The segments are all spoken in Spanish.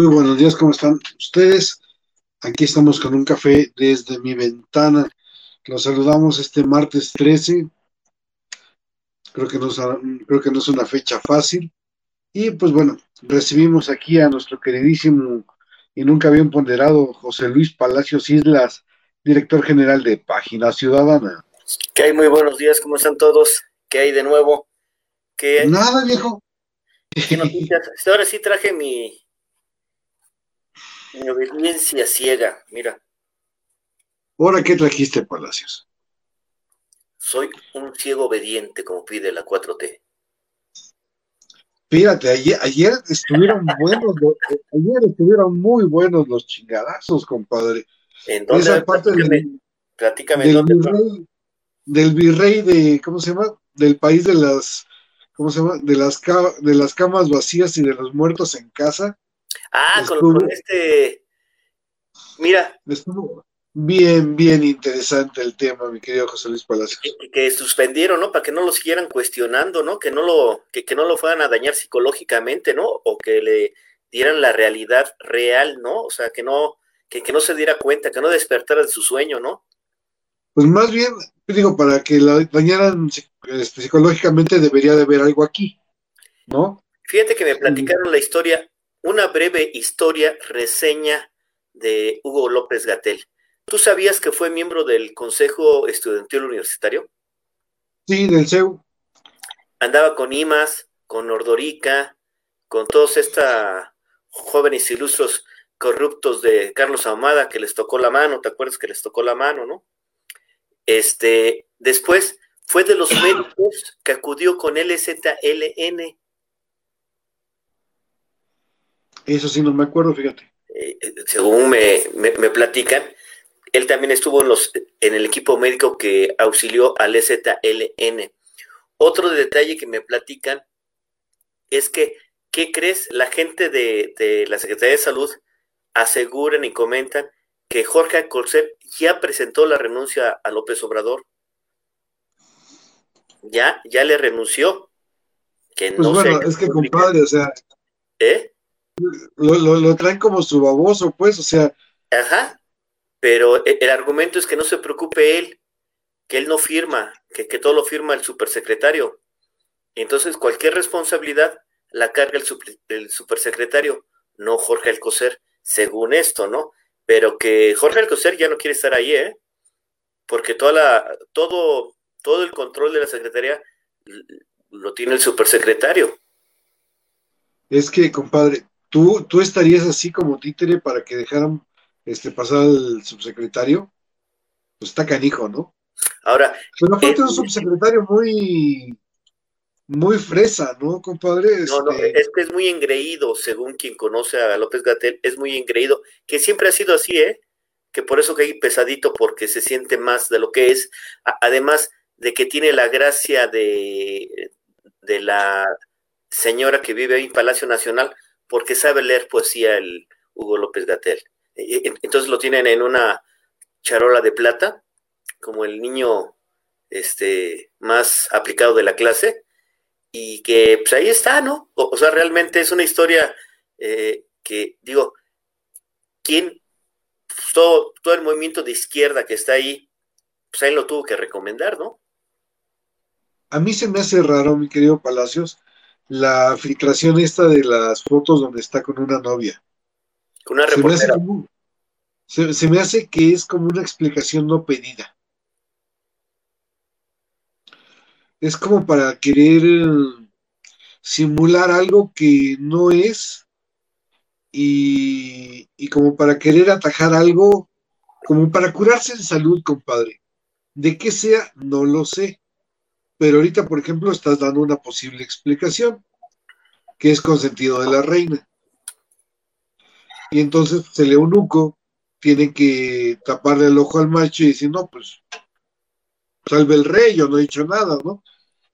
Muy buenos días, ¿cómo están ustedes? Aquí estamos con un café desde mi ventana. Los saludamos este martes 13. Creo que, no, creo que no es una fecha fácil. Y pues bueno, recibimos aquí a nuestro queridísimo y nunca bien ponderado José Luis Palacios Islas, director general de Página Ciudadana. ¿Qué hay? Muy buenos días, ¿cómo están todos? ¿Qué hay de nuevo? ¿Qué Nada, viejo. ¿Qué noticias? Ahora sí traje mi, mi obediencia ciega, mira. ¿Ahora qué trajiste, Palacios? Soy un ciego obediente, como pide la 4T. Fíjate, ayer, ayer estuvieron buenos, ayer estuvieron muy buenos los chingadazos, compadre. ¿En dónde? Esa parte platícame, del, virrey, del virrey de, ¿cómo se llama? Del país de las, ¿cómo se llama? De las, de las camas vacías y de los muertos en casa. Ah, con, este. Mira. Estuvo bien, bien interesante el tema, mi querido José Luis Palacios. Que, suspendieron, ¿no? Para que no lo siguieran cuestionando, ¿no? Que no lo, que, que no lo fueran a dañar psicológicamente, ¿no? O que le dieran la realidad real, ¿no? O sea, que no, que, que no se diera cuenta, que no despertara de su sueño, ¿no? Pues más bien, digo, para que la dañaran este, psicológicamente debería de haber algo aquí, ¿no? Fíjate que me platicaron la historia una breve historia, reseña de Hugo López Gatel. ¿Tú sabías que fue miembro del Consejo Estudiantil Universitario? Sí, del CEU. Andaba con IMAS, con Ordorica, con todos estos jóvenes ilustres corruptos de Carlos Ahumada que les tocó la mano, ¿te acuerdas que les tocó la mano, no? Este, después fue de los médicos que acudió con LZLN Eso sí, no me acuerdo, fíjate. Eh, según me, platican, él también estuvo en, los, en el equipo médico que auxilió al EZLN. Otro detalle que me platican es que, ¿qué crees? La gente de, la Secretaría de Salud aseguran y comentan que Jorge Alcocer ya presentó la renuncia a López Obrador. Ya, ya le renunció. Que pues bueno, es que compadre, o sea, ¿Eh? Lo, traen como su baboso, pues, o sea. Ajá, pero e, el, argumento es que no se preocupe él, que él no firma, que, que todo lo firma el supersecretario. Entonces, cualquier responsabilidad la carga el, el supersecretario, no Jorge Alcocer, según esto, ¿no? Pero que Jorge Alcocer ya no quiere estar ahí, ¿eh? Porque toda la, todo, todo el control de la secretaría lo tiene el supersecretario. Es que, compadre, ¿Tú, ¿Tú estarías así como títere para que dejaran este, pasar al subsecretario? Pues está canijo, ¿no? Ahora. Pero aparte es un subsecretario muy, muy fresa, ¿no, compadre? No, no, este es que es muy engreído, según quien conoce a López Gatel, es muy engreído, que siempre ha sido así, ¿eh? Que por eso que hay pesadito, porque se siente más de lo que es, además de que tiene la gracia de, de la señora que vive ahí en Palacio Nacional, porque sabe leer poesía el Hugo López Gatel. E, e, entonces lo tienen en una charola de plata, como el niño este, más aplicado de la clase, y que pues ahí está, ¿no? O, sea, realmente es una historia eh, que, digo, ¿quién, pues, todo, todo el movimiento de izquierda que está ahí, pues ahí lo tuvo que recomendar, ¿no? A mí se me hace raro, mi querido Palacios, la filtración esta de las fotos donde está con una novia. Con una reportera. Se me, hace que es como una explicación no pedida. Es como para querer simular algo que no es y, y como para querer atajar algo, como para curarse en salud, compadre. De qué sea, no lo sé pero ahorita, por ejemplo, estás dando una posible explicación, que es consentido de la reina. Y entonces el eunuco tiene que taparle el ojo al macho y decir, no, pues salve el rey, yo no he dicho nada, ¿no?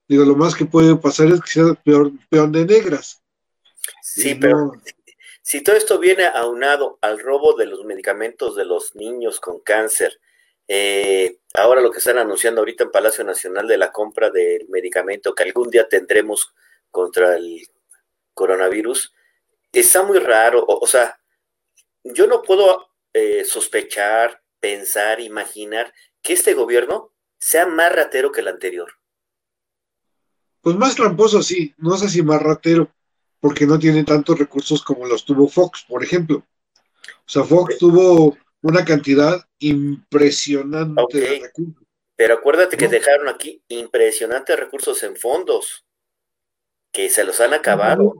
Digo, lo más que puede pasar es que sea peor, peón de negras. Sí, pero si todo esto viene aunado al robo de los medicamentos de los niños con cáncer, eh, ahora lo que están anunciando ahorita en Palacio Nacional de la compra del medicamento que algún día tendremos contra el coronavirus, está muy raro, o, sea, yo no puedo eh, sospechar, pensar, imaginar que este gobierno sea más ratero que el anterior. Pues más tramposo, sí, no sé si más ratero, porque no tiene tantos recursos como los tuvo Fox, por ejemplo. O sea, Fox tuvo una cantidad impresionante de recursos. Pero acuérdate que dejaron aquí impresionantes recursos en fondos, que se los han acabado.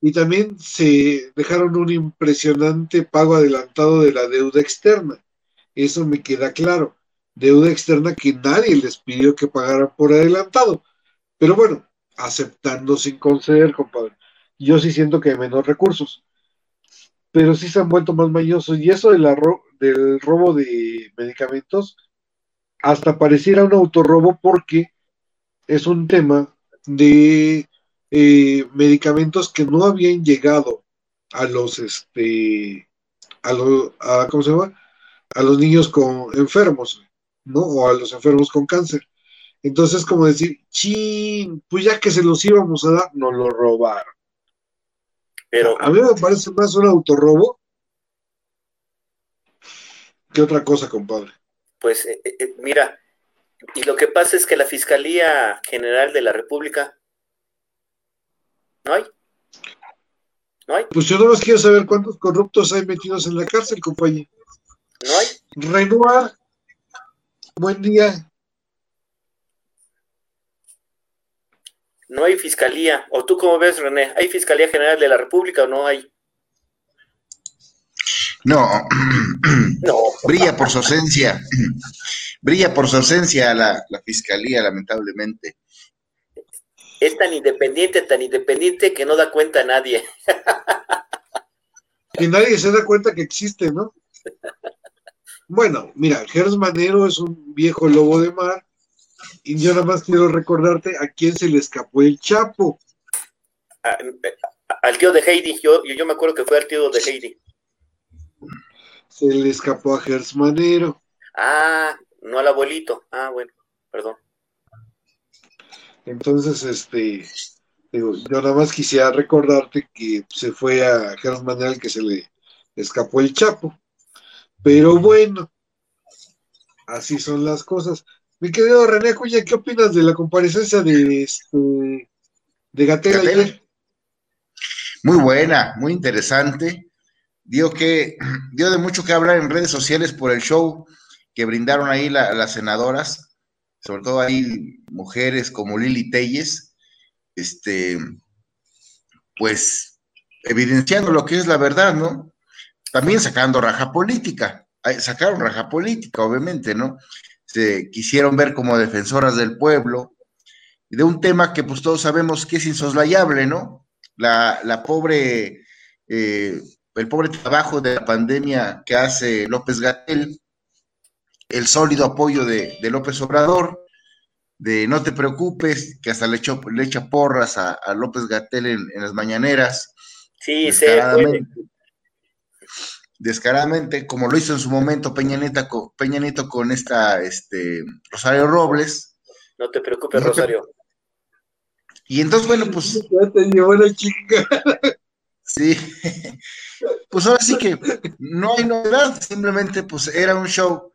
Y también se dejaron un impresionante pago adelantado de la deuda externa. Eso me queda claro. Deuda externa que nadie les pidió que pagaran por adelantado. Pero bueno, aceptando sin conceder, compadre. Yo sí siento que hay menos recursos. Pero sí se han vuelto más mañosos. Y eso del, robo de medicamentos, hasta pareciera un autorrobo porque es un tema de eh, medicamentos que no habían llegado a los este a los ¿cómo se a los niños con enfermos, ¿no? O a los enfermos con cáncer. Entonces, como decir, chin, pues ya que se los íbamos a dar, nos lo robaron. Pero a mí me parece más un autorrobo que otra cosa, compadre. Pues eh, eh, mira, y lo que pasa es que la Fiscalía General de la República no hay. No hay. Pues yo no más quiero saber cuántos corruptos hay metidos en la cárcel, compañero. No hay. Renoir, buen día. No hay fiscalía. ¿O tú cómo ves, René? ¿Hay Fiscalía General de la República o no hay? No, no. brilla por su ausencia, brilla por su ausencia la, la fiscalía, lamentablemente. Es tan independiente, tan independiente que no da cuenta a nadie. Que nadie se da cuenta que existe, ¿no? Bueno, mira, Gers Manero es un viejo lobo de mar y yo nada más quiero recordarte a quién se le escapó el Chapo. al tío de Heidi, yo, yo me acuerdo que fue al tío de Heidi. Se le escapó a Gers Manero. Ah, no al abuelito. Ah, bueno, perdón. Entonces, este, digo, yo nada más quisiera recordarte que se fue a Gers Manero que se le escapó el Chapo. Pero bueno, así son las cosas. Mi querido René Cuya, ¿qué opinas de la comparecencia de, este, de Gatel, Muy buena, muy interesante. Dio, que, dio de mucho que hablar en redes sociales por el show que brindaron ahí las senadoras, sobre todo ahí mujeres como Lili Telles, este, pues evidenciando lo que es la verdad, ¿no? también sacando raja política, sacaron raja política, obviamente, ¿no? Se quisieron ver como defensoras del pueblo, de un tema que pues todos sabemos que es insoslayable, ¿no? La, pobre, eh, el pobre trabajo de la pandemia que hace López Gatel, el sólido apoyo de, López Obrador, de no te preocupes, que hasta le, le echa porras a, López Gatel en, las mañaneras. Sí, sí descaradamente, como lo hizo en su momento Peña, Peña Nieto con esta este, Rosario Robles. No te preocupes, Rosario. Y entonces, bueno, pues. Sí. Pues ahora sí que no hay novedad, simplemente pues era un show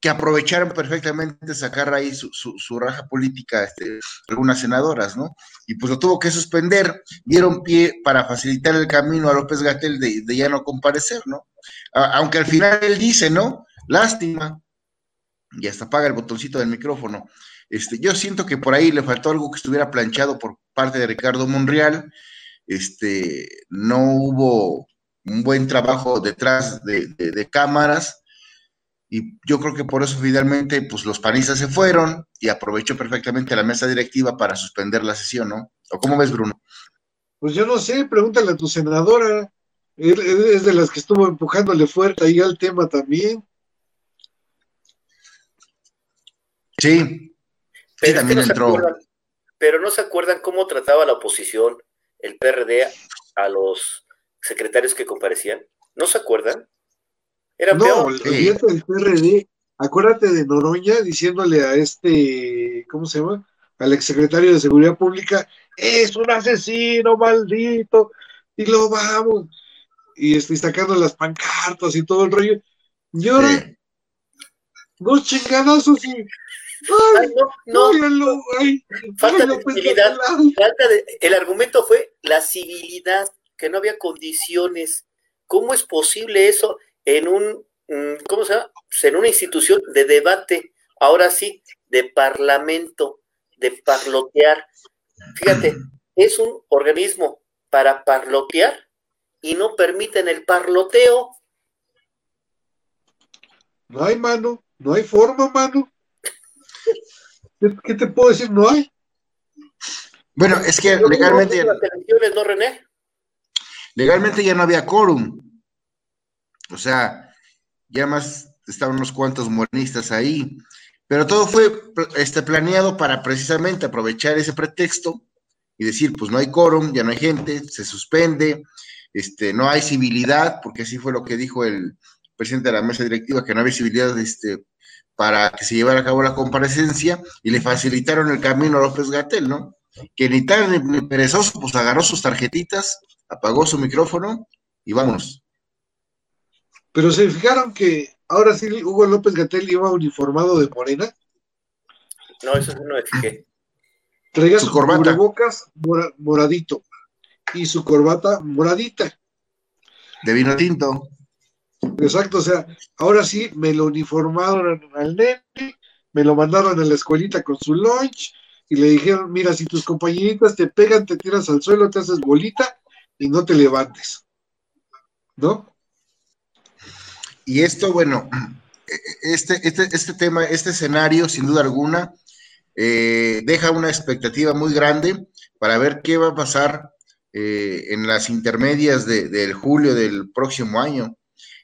que aprovecharon perfectamente sacar ahí su, su, raja política este, algunas senadoras, ¿no? Y pues lo tuvo que suspender, dieron pie para facilitar el camino a López Gatel de, ya no comparecer, ¿no? aunque al final él dice, ¿no? Lástima, y hasta apaga el botoncito del micrófono. Este, yo siento que por ahí le faltó algo que estuviera planchado por parte de Ricardo Monreal, este, no hubo un buen trabajo detrás de, de cámaras, y yo creo que por eso finalmente pues los panistas se fueron y aprovechó perfectamente la mesa directiva para suspender la sesión, ¿no? ¿O cómo ves, Bruno? Pues yo no sé, pregúntale a tu senadora. Es de las que estuvo empujándole fuerte ahí al tema también. Sí. Pero, también entró. pero no se acuerdan cómo trataba la oposición, el PRD, a los secretarios que comparecían. ¿No se acuerdan? No, el del PRD, acuérdate de Noroña diciéndole a este, ¿cómo se llama? Al exsecretario de Seguridad Pública, es un asesino maldito. y lo vamos, y estoy sacando las pancartas y todo el rollo, y ahora, dos chingadazos y Ay, no, no, falta de civilidad. Falta de, el argumento fue la civilidad, que no había condiciones. ¿Cómo es posible eso en un, mm, ¿cómo se llama? Pues en una institución de debate, ahora sí, de parlamento, de parlotear. Fíjate, es un organismo para parlotear y no permiten el parloteo. No hay mano, no hay forma, mano. ¿Qué, te puedo decir? No hay. Bueno, es que legalmente ya, ¿no, René? legalmente ya no había quórum. O sea, ya más estaban unos cuantos morenistas ahí. Pero todo fue este, planeado para precisamente aprovechar ese pretexto y decir, pues no hay quórum, ya no hay gente, se suspende, este, no hay civilidad, porque así fue lo que dijo el presidente de la mesa directiva, que no había civilidad este, para que se llevara a cabo la comparecencia y le facilitaron el camino a López Gatel, ¿no? Que ni tan ni perezoso, pues agarró sus tarjetitas, apagó su micrófono y vámonos. Pero se fijaron que ahora sí Hugo López Gatel iba uniformado de morena. No, eso no es que. Traía su, corbata. cubrebocas moradito y su corbata moradita. De vino tinto. Exacto, o sea, ahora sí me lo uniformaron al nene, me lo mandaron a la escuelita con su lunch y le dijeron, mira, si tus compañeritas te pegan, te tiras al suelo, te haces bolita y no te levantes. ¿No? Y esto, bueno, este, este, este tema, este escenario, sin duda alguna, eh, deja una expectativa muy grande para ver qué va a pasar eh, en las intermedias del julio del próximo año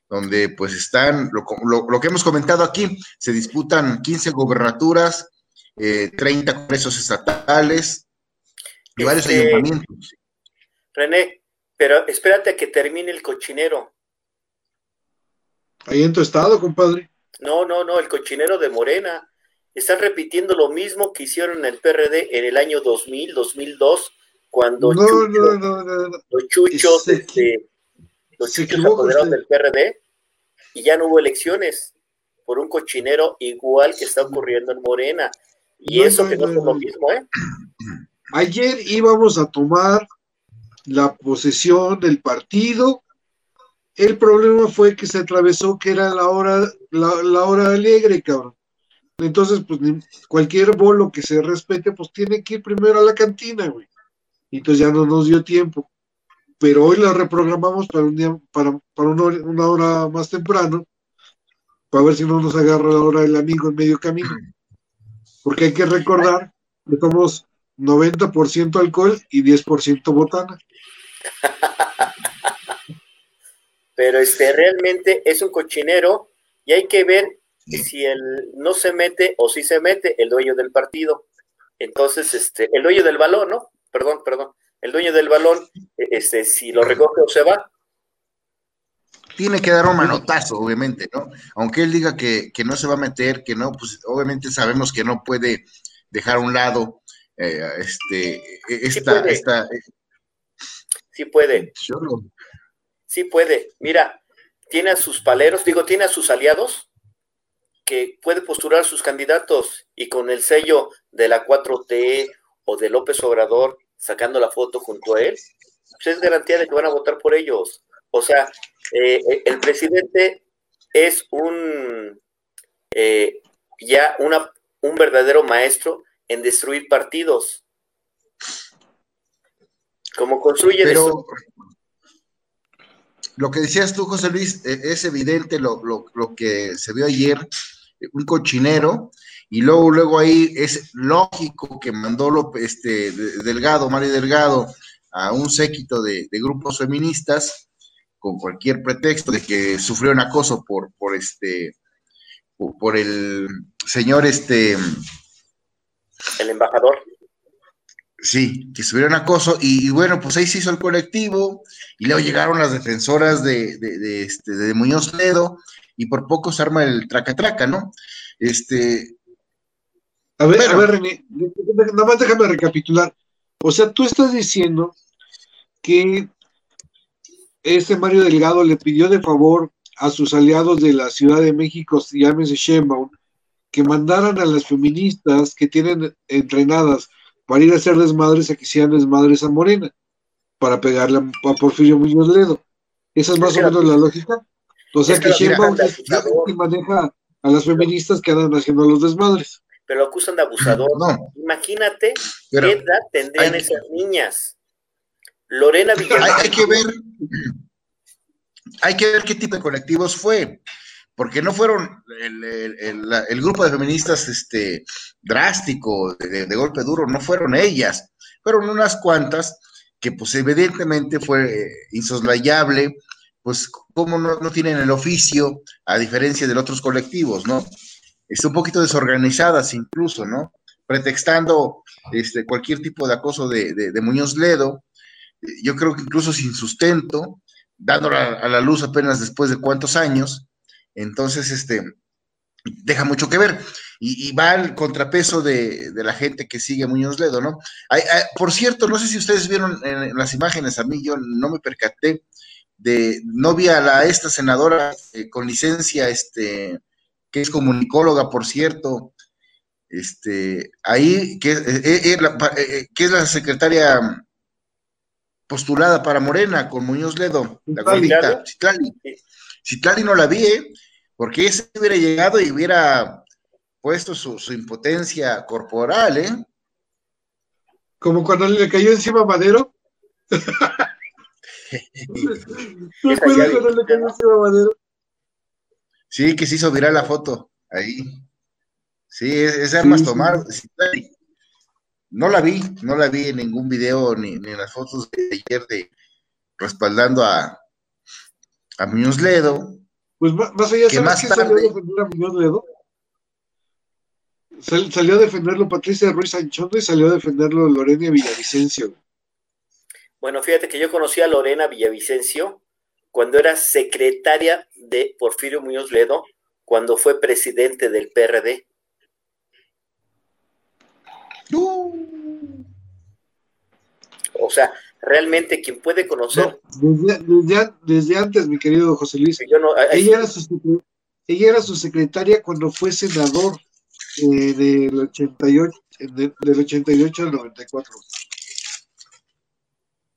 donde pues están, lo, que hemos comentado aquí, se disputan 15 gobernaturas, 30 eh, congresos estatales y varios este, ayuntamientos. René, pero espérate a que termine el cochinero. Ahí en tu estado, compadre. No, no, no, el cochinero de Morena. Están repitiendo lo mismo que hicieron en el PRD en el año 2000, 2002, cuando no, no, no, los chuchos, este, los chicos apoderados del PRD y ya no hubo elecciones por un cochinero igual que está ocurriendo en Morena. Y eso que no, es lo mismo, ¿eh? Ayer íbamos a tomar la posesión del partido. El problema fue que se atravesó que era la hora, la, hora alegre, cabrón. Entonces, pues cualquier bolo que se respete, pues tiene que ir primero a la cantina, güey. Entonces ya no nos dio tiempo pero hoy la reprogramamos para un día, para, para una, hora, más temprano, para ver si no nos agarra la hora del amigo en medio camino. Porque hay que recordar que somos 90% alcohol y 10% botana. Pero este realmente es un cochinero y hay que ver si él no se mete o si se mete el dueño del partido. Entonces, este, el dueño del balón, ¿no? Perdón, perdón el dueño del balón, e, este, si lo recoge o se va. Tiene que dar un manotazo, obviamente, ¿no? Aunque él diga que, no se va a meter, que no, pues obviamente sabemos que no puede dejar a un lado eh, este, e, esta, sí esta. Eh, sí puede. Sí puede. Mira, tiene a sus paleros, digo, tiene a sus aliados que puede postular sus candidatos y con el sello de la 4T o de López Obrador sacando la foto junto a él, pues es garantía de que van a votar por ellos. O sea, eh, eh, el presidente es un eh, ya una, un verdadero maestro en destruir partidos. Como construye Pero, Lo que decías tú, José Luis, es evidente lo, lo que se vio ayer, un cochinero, y luego, luego ahí es lógico que mandó este, Delgado, Mario Delgado, a un séquito de, grupos feministas con cualquier pretexto de que sufrió un acoso por, por este, por, el señor este. El embajador. Sí, que un acoso, y, bueno, pues ahí se hizo el colectivo, y luego llegaron las defensoras de, de, este, de Muñoz Ledo, y por poco se arma el traca-traca, ¿no? Este, a ver, a ver, René, nada más déjame recapitular. O sea, tú estás diciendo que este Mario Delgado le pidió de favor a sus aliados de la Ciudad de México, llámese Sheinbaum, que mandaran a las feministas que tienen entrenadas para ir a hacer desmadres a que sean desmadres a Morena, para pegarle a Porfirio Muñoz Ledo. Esa es más o menos la lógica. O sea que Sheinbaum es que maneja a las feministas que andan haciendo los desmadres. Pero lo acusan de abusador. Imagínate qué edad tendrían esas niñas. Lorena Villalobos. Hay, que ver, hay que ver qué tipo de colectivos fue, porque no fueron el, grupo de feministas este, drástico, de, golpe duro, no fueron ellas, fueron unas cuantas que pues evidentemente fue insoslayable, pues como no, no, tienen el oficio, a diferencia de otros colectivos, ¿no? Están un poquito desorganizadas incluso, ¿no? Pretextando este, cualquier tipo de acoso de, de Muñoz Ledo, yo creo que incluso sin sustento, dándola a la luz apenas después de cuántos años, entonces, este, deja mucho que ver. Y, va al contrapeso de, la gente que sigue a Muñoz Ledo, ¿no? por cierto, no sé si ustedes vieron en, las imágenes, a mí yo no me percaté de, no vi a la, esta senadora eh, con licencia, este, que es comunicóloga, por cierto, este, ahí, que, eh, eh, que es la secretaria postulada para Morena con Muñoz Ledo, la gordita, Citlali. Citlali no la vi, ¿eh? Porque ese hubiera llegado y hubiera puesto su, impotencia corporal, ¿eh? Como cuando le cayó encima Madero. ¿Te cuando le cayó encima Madero? Sí, que se hizo viral la foto ahí. Sí, ese armas tomar. No la vi, no la vi en ningún video ni, en las fotos de ayer de respaldando a, a Muñoz Ledo. Pues más allá, que más salió a defender a Muñoz Ledo? salió a defenderlo Patricia Ruiz Anchondo y salió a defenderlo Lorena Villavicencio. Bueno, fíjate que yo conocí a Lorena Villavicencio cuando era secretaria de Porfirio Muñoz Ledo, cuando fue presidente del PRD. O sea, realmente quien puede conocer. desde, antes, mi querido José Luis. ella, era su, ella, era su, secretaria cuando fue senador eh, del, 88, del 88 al 94.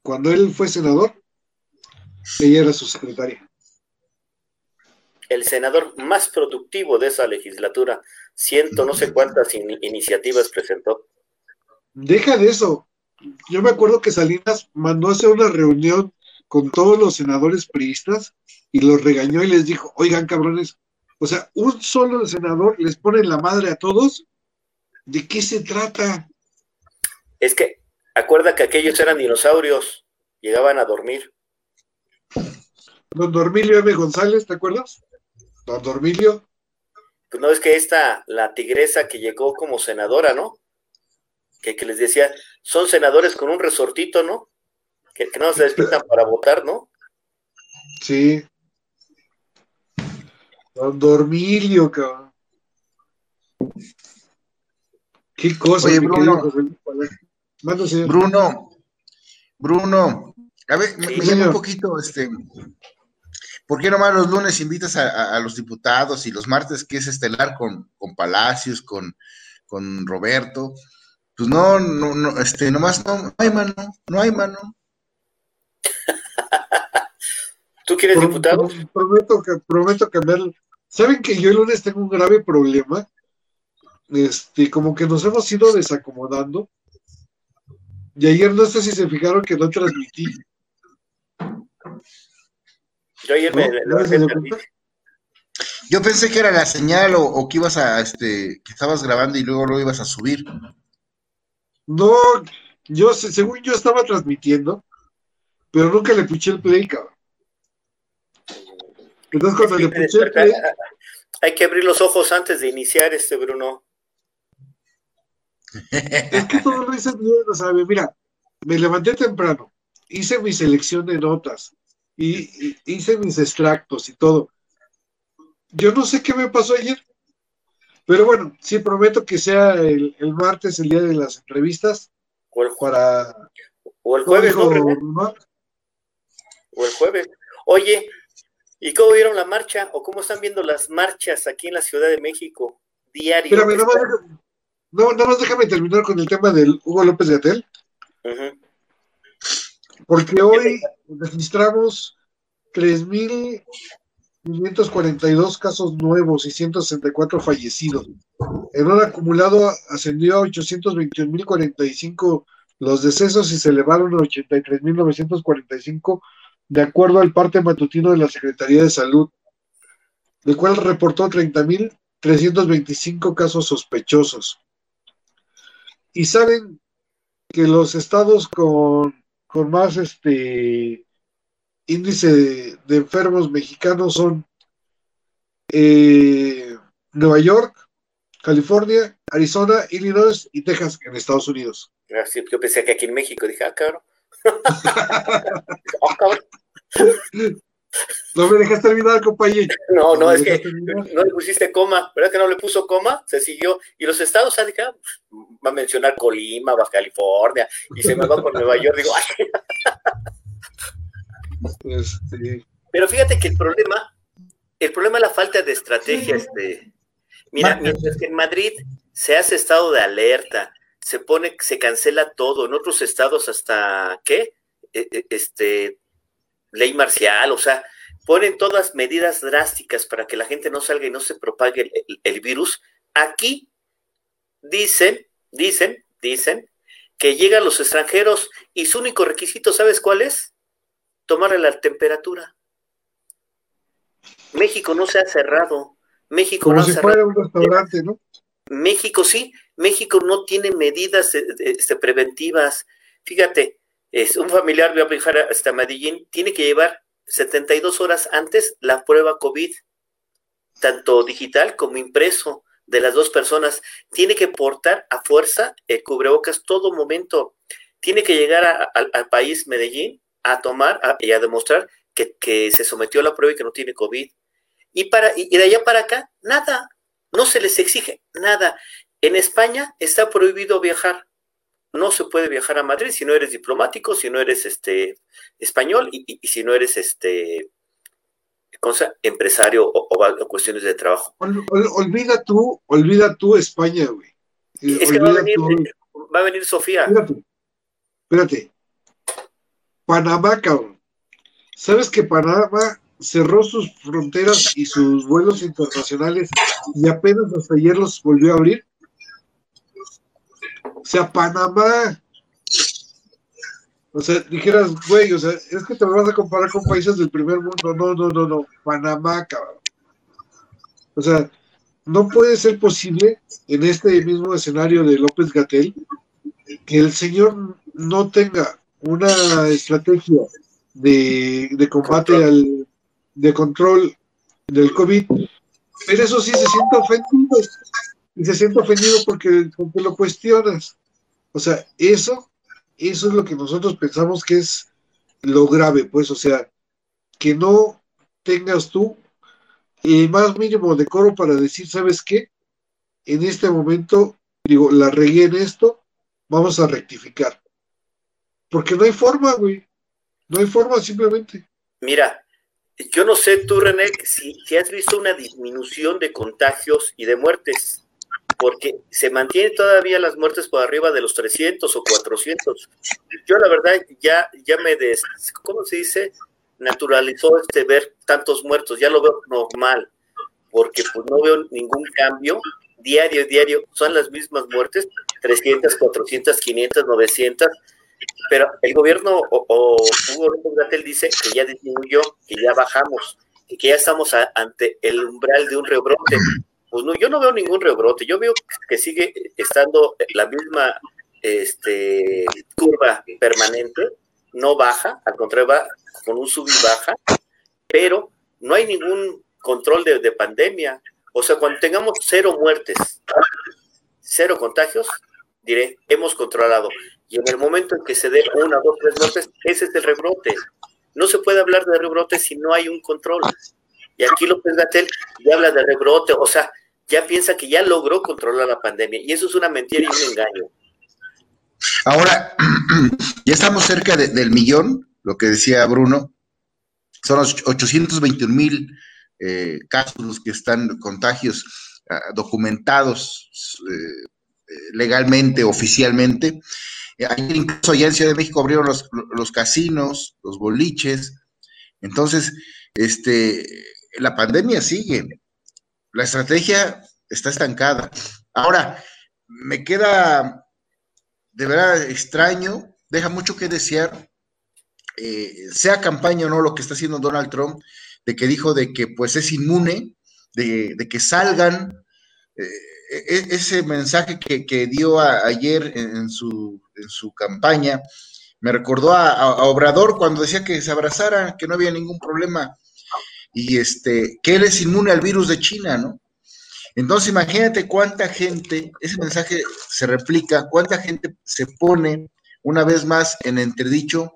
Cuando él fue senador, ella era su secretaria. El senador más productivo de esa legislatura, ciento no sé cuántas iniciativas presentó. Deja de eso. Yo me acuerdo que Salinas mandó a hacer una reunión con todos los senadores priistas y los regañó y les dijo, oigan cabrones, o sea, un solo senador les pone la madre a todos. ¿De qué se trata? Es que, acuerda que aquellos eran dinosaurios, llegaban a dormir. Don Dormilio M. González, ¿te acuerdas? Don Dormilio. Pues no es que esta, la tigresa que llegó como senadora, ¿no? Que, les decía, son senadores con un resortito, ¿no? Que, no se despiertan para votar, ¿no? Sí. Dormilio, cabrón. Qué cosa, Oye, Bruno. Bruno, Bruno, a ver, me, llama un poquito, este, ¿por qué nomás los lunes invitas a, los diputados y los martes que es estelar con, con Palacios, con, con Roberto? Pues no, no, no, este, nomás no, no hay mano, no hay mano. ¿Tú quieres diputado? Prometo que, prometo cambiar. ¿Saben que yo el lunes tengo un grave problema? Este, como que nos hemos ido desacomodando. Y ayer no sé si se fijaron que no transmití. Yo ayer me, Yo pensé que era la señal o, o, que ibas a, este, que estabas grabando y luego lo ibas a subir. No, yo según yo estaba transmitiendo, pero nunca le puché el play, cabrón. Entonces cuando le puché el play. Hay que abrir los ojos antes de iniciar este Bruno. Es que todo lo hice bien, o sea, mira, me levanté temprano, hice mi selección de notas, y, hice mis extractos y todo. Yo no sé qué me pasó ayer. Pero bueno, sí prometo que sea el, martes, el día de las entrevistas. O el, para, o el jueves, ¿no? O el jueves. Oye, ¿y cómo vieron la marcha o cómo están viendo las marchas aquí en la Ciudad de México? Diario. Espérame, nada más, no, nada más déjame terminar con el tema del Hugo López Gatel. Porque hoy registramos 3.542 casos nuevos y 164 fallecidos. En un acumulado ascendió a 821.045 los decesos y se elevaron a 83.945 de acuerdo al parte matutino de la Secretaría de Salud, el cual reportó 30.325 casos sospechosos. Y saben que los estados con, más este índice de, enfermos mexicanos son eh, Nueva York, California, Arizona, Illinois y Texas en Estados Unidos. yo pensé que aquí en México, dije, ah, cabrón. No me dejas terminar, compañero. No, no, es que no le pusiste coma, ¿verdad que no le puso coma? Se siguió. Y los estados, ¿sabes ah, Va a mencionar Colima, Baja California, y se me va por Nueva York. Digo, este... Pero fíjate que el problema, el problema es la falta de estrategia. Este, mira, mientras que en Madrid se hace estado de alerta, se pone, se cancela todo, en otros estados hasta, ¿qué? E, e, este, ley marcial, o sea, ponen todas medidas drásticas para que la gente no salga y no se propague el, virus. Aquí dicen, dicen, dicen que llegan los extranjeros y su único requisito, ¿sabes cuál es? Tomarle la temperatura. México no se ha cerrado. México no si fuera un restaurante, ¿no? México sí, México no tiene medidas este, preventivas. Fíjate, es un familiar va a viajar hasta Medellín, tiene que llevar 72 horas antes la prueba COVID, tanto digital como impreso de las dos personas. Tiene que portar a fuerza el cubrebocas todo momento. Tiene que llegar al país Medellín a tomar y a demostrar que, se sometió a la prueba y que no tiene COVID. Y, para, y de allá para acá, nada. No se les exige nada. En España está prohibido viajar no se puede viajar a Madrid si no eres diplomático, si no eres este español y, si no eres este cosa, empresario o, o, cuestiones de trabajo. olvida tú, olvida tú España, güey. Es que va a, venir, va a venir Sofía. Espérate, espérate. Panamá, cabrón. ¿Sabes que Panamá cerró sus fronteras y sus vuelos internacionales y apenas hasta ayer los volvió a abrir? O sea, Panamá. O sea, dijeras, güey, o sea, es que te vas a comparar con países del primer mundo. No, no, no, no. Panamá, cabrón. O sea, no puede ser posible en este mismo escenario de López Gatel que el señor no tenga una estrategia de, de combate al de control del COVID, pero eso sí se siente ofendido y se siente ofendido porque, porque lo cuestionas. O sea, eso, eso es lo que nosotros pensamos que es lo grave, pues, o sea, que no tengas tú el más mínimo decoro para decir, ¿sabes qué? En este momento, digo, la regué en esto, vamos a rectificar. Porque no hay forma, güey. No hay forma simplemente. Mira, yo no sé tú, René, si, si has visto una disminución de contagios y de muertes porque se mantienen todavía las muertes por arriba de los 300 o 400. Yo la verdad ya, ya me, des, ¿cómo se dice? Naturalizó este ver tantos muertos, ya lo veo normal, porque pues no veo ningún cambio diario, diario, son las mismas muertes, 300, 400, 500, 900, pero el gobierno o, Hugo López Gatel dice que ya disminuyó, que ya bajamos, y que ya estamos ante el umbral de un rebrote pues no, yo no veo ningún rebrote, yo veo que sigue estando la misma este, curva permanente, no baja, al contrario va con un sub y baja, pero no hay ningún control de, de pandemia. O sea, cuando tengamos cero muertes, cero contagios, diré, hemos controlado. Y en el momento en que se dé una, dos, tres muertes, ese es el rebrote. No se puede hablar de rebrote si no hay un control. Y aquí López Gatel ya habla de rebrote, o sea, ya piensa que ya logró controlar la pandemia. Y eso es una mentira y un engaño. Ahora, ya estamos cerca del millón, lo que decía Bruno. son 821 mil eh, casos que están contagios ah, documentados eh, legalmente, oficialmente. Ayer incluso allá en Ciudad de México abrieron los, los casinos, los boliches. Entonces, este, la pandemia sigue. La estrategia está estancada. Ahora, me queda de verdad extraño, deja mucho que desear, eh, sea campaña o no lo que está haciendo Donald Trump, de que dijo de que pues es inmune, de, que salgan, eh, ese mensaje que, dio ayer en, su, en, su, campaña, me recordó a, Obrador cuando decía que se abrazaran, que no había ningún problema, y este, que él es inmune al virus de China, ¿no? Entonces, imagínate cuánta gente, ese mensaje se replica, cuánta gente se pone una vez más en entredicho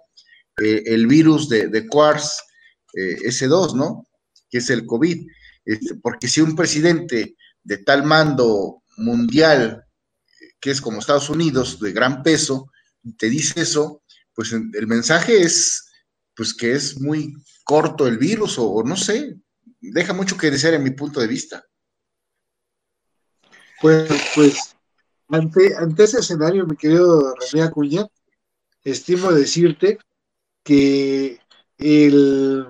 eh, el virus de, de eh, S2, ¿no? Que es el COVID. Este, porque si un presidente de tal mando mundial, que es como Estados Unidos, de gran peso, te dice eso, pues el mensaje es, pues que es muy corto el virus o, no sé, deja mucho que desear en mi punto de vista. Pues, pues ante, ante ese escenario, mi querido René Acuña, estimo decirte que el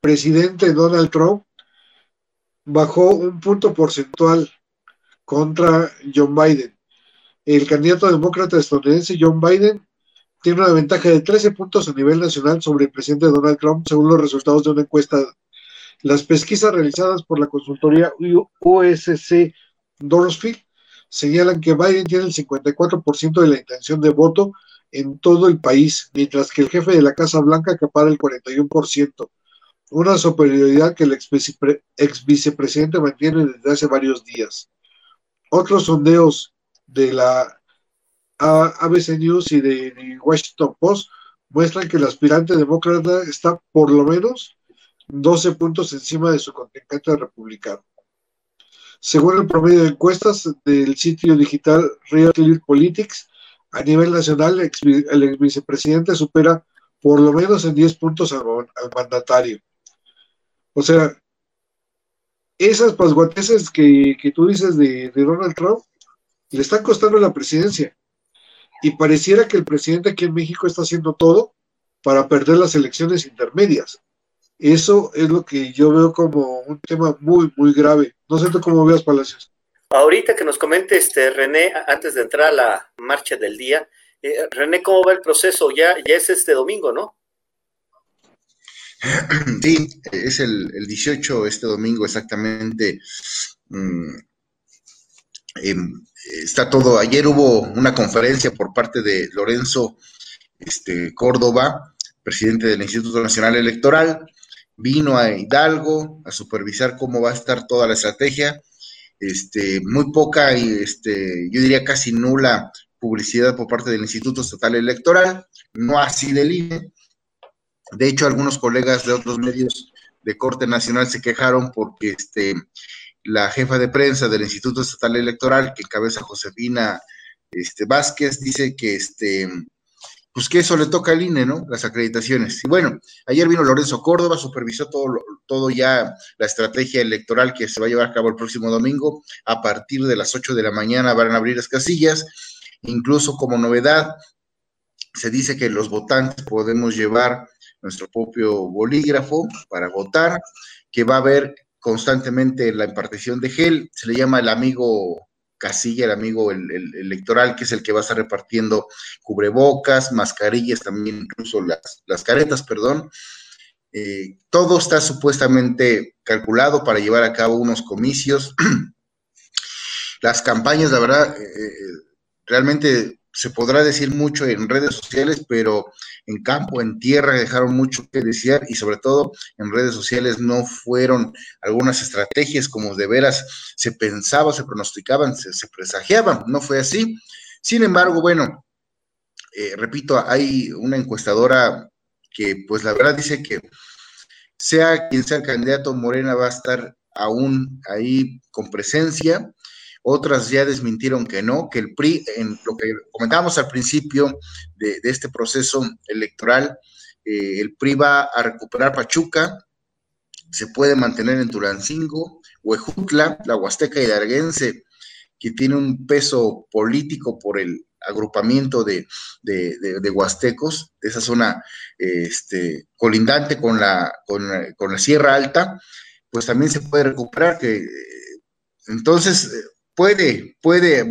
presidente Donald Trump bajó un punto porcentual contra John Biden. El candidato demócrata estadounidense John Biden tiene una ventaja de 13 puntos a nivel nacional sobre el presidente Donald Trump, según los resultados de una encuesta. Las pesquisas realizadas por la consultoría USC Dorsfield señalan que Biden tiene el 54% de la intención de voto en todo el país, mientras que el jefe de la Casa Blanca acapara el 41%, una superioridad que el ex, vicepresidente mantiene desde hace varios días. Otros sondeos de la ABC News y de, Washington Post muestran que el aspirante demócrata está por lo menos 12 puntos encima de su contrincante republicano. Según el promedio de encuestas del sitio digital Real Politics, a nivel nacional el ex vicepresidente supera por lo menos en 10 puntos al, mandatario. O sea, esas pasguateses que, tú dices de, de Donald Trump le están costando la presidencia. Y pareciera que el presidente aquí en México está haciendo todo para perder las elecciones intermedias. Eso es lo que yo veo como un tema muy, muy grave. No sé tú cómo veas, Palacios. Ahorita que nos comente este René, antes de entrar a la marcha del día, eh, René, ¿cómo va el proceso? Ya, ya es este domingo, ¿no? Sí, es el, 18, este domingo exactamente. Mm, em, está todo. Ayer hubo una conferencia por parte de Lorenzo este, Córdoba, presidente del Instituto Nacional Electoral, vino a Hidalgo a supervisar cómo va a estar toda la estrategia. Este, muy poca y este, yo diría casi nula publicidad por parte del Instituto Estatal Electoral, no así del INE. De hecho, algunos colegas de otros medios de corte nacional se quejaron porque este, la jefa de prensa del Instituto Estatal Electoral, que encabeza Josefina este, Vázquez, dice que este, pues que eso le toca al INE, ¿no? Las acreditaciones. Y bueno, ayer vino Lorenzo Córdoba, supervisó todo, todo ya la estrategia electoral que se va a llevar a cabo el próximo domingo. A partir de las 8 de la mañana van a abrir las casillas. Incluso como novedad, se dice que los votantes podemos llevar nuestro propio bolígrafo para votar, que va a haber constantemente la impartición de gel, se le llama el amigo Casilla, el amigo electoral, que es el que va a estar repartiendo cubrebocas, mascarillas, también incluso las, caretas, perdón. Eh, todo está supuestamente calculado para llevar a cabo unos comicios. las campañas, la verdad, eh, eh, realmente se podrá decir mucho en redes sociales, pero en campo, en tierra, dejaron mucho que desear y sobre todo en redes sociales no fueron algunas estrategias como de veras se pensaba, se pronosticaban, se, presagiaban, no fue así. Sin embargo, bueno, eh, repito, hay una encuestadora que pues la verdad dice que sea quien sea el candidato, Morena va a estar aún ahí con presencia otras ya desmintieron que no, que el PRI, en lo que comentábamos al principio de, este proceso electoral, eh, el PRI va a recuperar Pachuca, se puede mantener en Tulancingo, Huejutla, la Huasteca Hidalguense, que tiene un peso político por el agrupamiento de, de, huastecos, de esa zona este, colindante con la, con, la Sierra Alta, pues también se puede recuperar, que entonces puede, puede,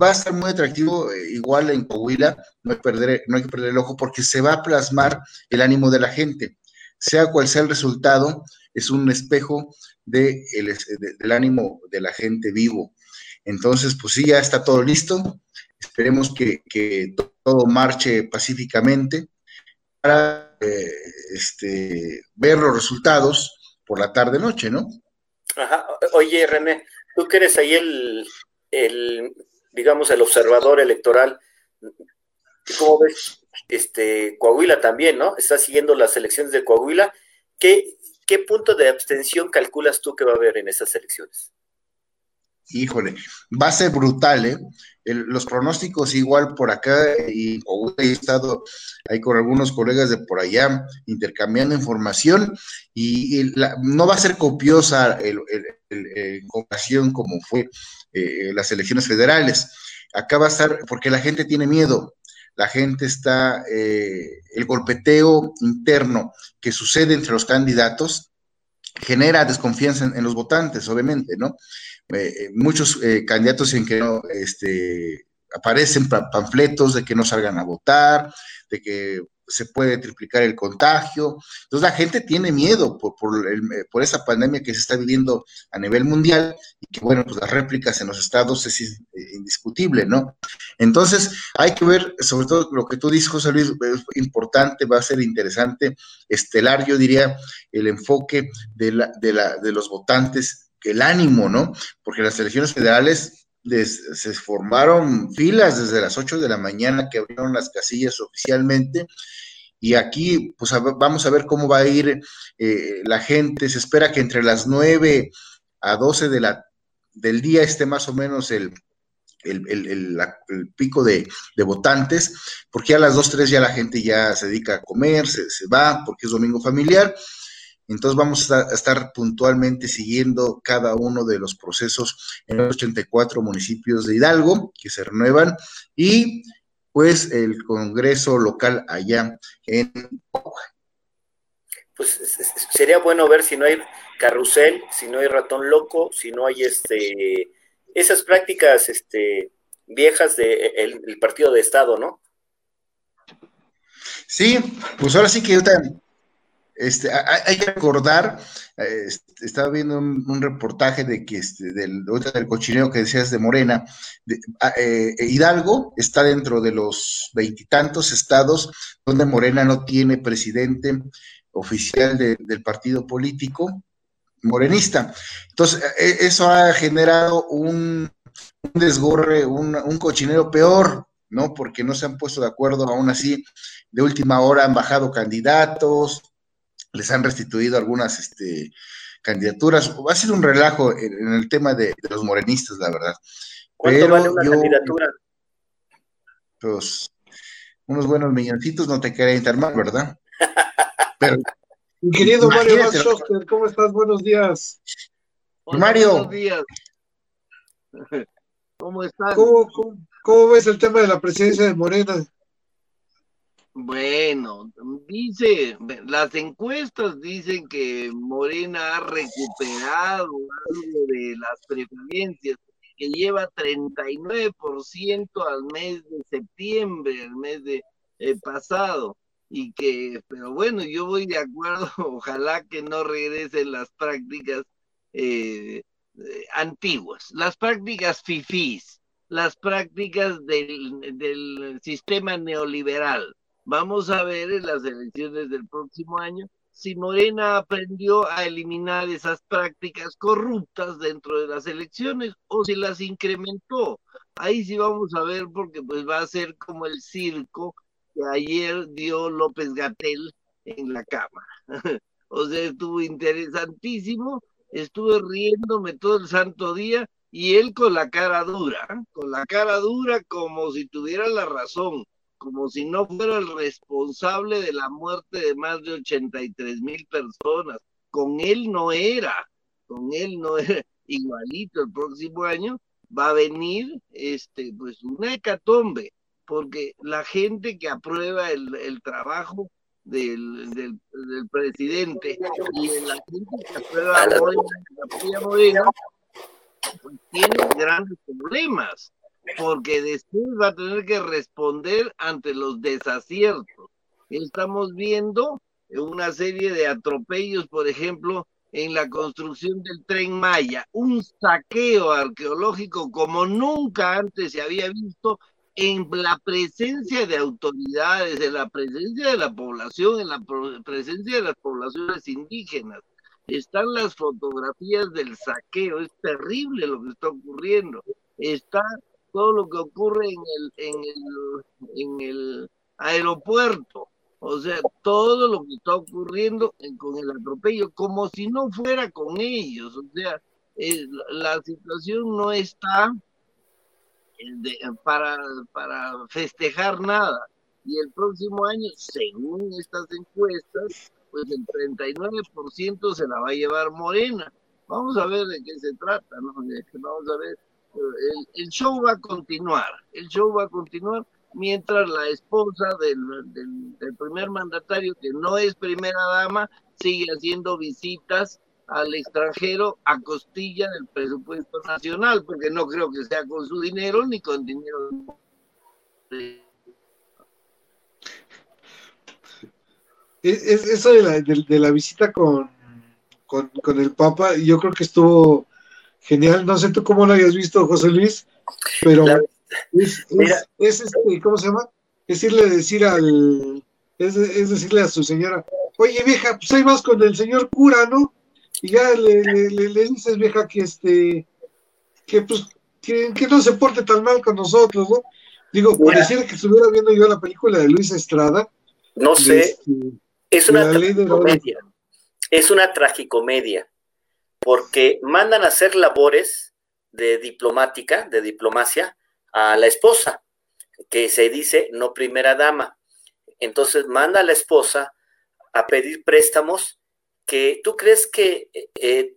va a estar muy atractivo eh, igual en Coahuila, no hay, perder, no hay que perder el ojo porque se va a plasmar el ánimo de la gente, sea cual sea el resultado, es un espejo de del ánimo de la gente vivo. Entonces, pues sí, ya está todo listo. Esperemos que, todo marche pacíficamente para eh, este, ver los resultados por la tarde-noche, ¿no? Ajá. Oye, René, tú que eres ahí el, el, digamos, el observador electoral, ¿cómo ves? Este, Coahuila también, ¿no? Está siguiendo las elecciones de Coahuila. ¿Qué, ¿Qué punto de abstención calculas tú que va a haber en esas elecciones? Híjole, va a ser brutal, ¿eh? Los pronósticos igual por acá y he estado ahí con algunos colegas de por allá intercambiando información y, no va a ser copiosa el, comparación como fue eh, las elecciones federales. Acá va a estar, porque la gente tiene miedo, la gente está, eh, el golpeteo interno que sucede entre los candidatos genera desconfianza en, los votantes, obviamente, ¿no? Eh, eh, muchos candidatos en que no este, aparecen panfletos de que no salgan a votar, de que se puede triplicar el contagio. Entonces la gente tiene miedo por, eh, por, esa pandemia que se está viviendo a nivel mundial y que bueno, pues las réplicas en los estados es eh, indiscutible, ¿no? Entonces hay que ver, sobre todo lo que tú dices, José Luis, es importante, va a ser interesante, estelar, yo diría, el enfoque de, la, de, la, de los votantes, el ánimo, ¿no? Porque las elecciones federales se formaron filas desde las 8 de la mañana que abrieron las casillas oficialmente. Y aquí, pues vamos a ver cómo va a ir eh, la gente. Se espera que entre las 9 a 12 de la, del día esté más o menos el, el, pico de, votantes, porque a las 2, 3 ya la gente ya se dedica a comer, se, se va, porque es domingo familiar. Entonces vamos a estar puntualmente siguiendo cada uno de los procesos en los 84 municipios de Hidalgo que se renuevan y pues el Congreso local allá en Pues sería bueno ver si no hay carrusel, si no hay ratón loco, si no hay este esas prácticas este viejas del de partido de Estado, ¿no? Sí, pues ahora sí que este, hay, que recordar, eh, estaba viendo un, reportaje de que este, del, del cochineo que decías de Morena, ah, eh, Hidalgo está dentro de los veintitantos estados donde Morena no tiene presidente oficial del partido político morenista. Entonces, e, eso ha generado un, desgorre, un, un cochinero peor, ¿no? Porque no se han puesto de acuerdo, aún así, de última hora han bajado candidatos, les han restituido algunas este, candidaturas. Ha sido un relajo en, el tema de, los morenistas, la verdad. ¿Cuánto vale una candidatura? Pues unos buenos milloncitos no te quería intermar, ¿verdad? Pero, querido Mario ¿cómo estás? Buenos días. Mario. Buenos días. ¿Cómo estás? ¿Cómo, ves el tema de la presidencia de Morena? Bueno, dice, las encuestas dicen que Morena ha recuperado algo de las preferencias, que lleva 39% al mes de septiembre, el mes de eh, pasado, y que, pero bueno, yo voy de acuerdo, ojalá que no regresen las prácticas eh, eh, antiguas, las prácticas fifís, las prácticas del sistema neoliberal Vamos a ver en las elecciones del próximo año si Morena aprendió a eliminar esas prácticas corruptas dentro de las elecciones o si las incrementó. Ahí sí vamos a ver porque pues va a ser como el circo que ayer dio López Gatel en la Cámara. o sea, estuvo interesantísimo, estuve riéndome todo el santo día y él con la cara dura, con la cara dura como si tuviera la razón como si no fuera el responsable de la muerte de más de 83 mil personas. Con él no era, con él no era igualito. El próximo año va a venir este, pues una hecatombe, porque la gente que aprueba el, el trabajo del, del, presidente y la gente que aprueba a Morena, pues tiene grandes problemas porque después va a tener que responder ante los desaciertos. Estamos viendo una serie de atropellos, por ejemplo, en la construcción del tren Maya, un saqueo arqueológico como nunca antes se había visto en la presencia de autoridades, en la presencia de la población, en la presencia de las poblaciones indígenas. Están las fotografías del saqueo, es terrible lo que está ocurriendo. Está todo lo que ocurre en el, en el, en el aeropuerto. O sea, todo lo que está ocurriendo con el atropello, como si no fuera con ellos. O sea, eh, la situación no está eh, para, para festejar nada. Y el próximo año, según estas encuestas, pues el 39% se la va a llevar Morena. Vamos a ver de qué se trata, ¿no? Vamos a ver el, show va a continuar, el show va a continuar mientras la esposa del, primer mandatario, que no es primera dama, sigue haciendo visitas al extranjero a costilla del presupuesto nacional, porque no creo que sea con su dinero ni con dinero. eso de la, visita con, con, el Papa, yo creo que estuvo genial. No sé tú cómo lo hayas visto, José Luis, pero es, este, ¿cómo se llama? Es irle decir al, es, decirle a su señora, oye vieja, pues ahí vas con el señor cura, ¿no? Y ya le, le, dices, vieja, que este, que pues, que, no se porte tan mal con nosotros, ¿no? Digo, pareciera que estuviera viendo yo la película de Luis Estrada. No sé, este, es una tragicomedia. Es una tragicomedia porque mandan a hacer labores de diplomática, de diplomacia, a la esposa, que se dice no primera dama. Entonces manda a la esposa a pedir préstamos que tú crees que eh,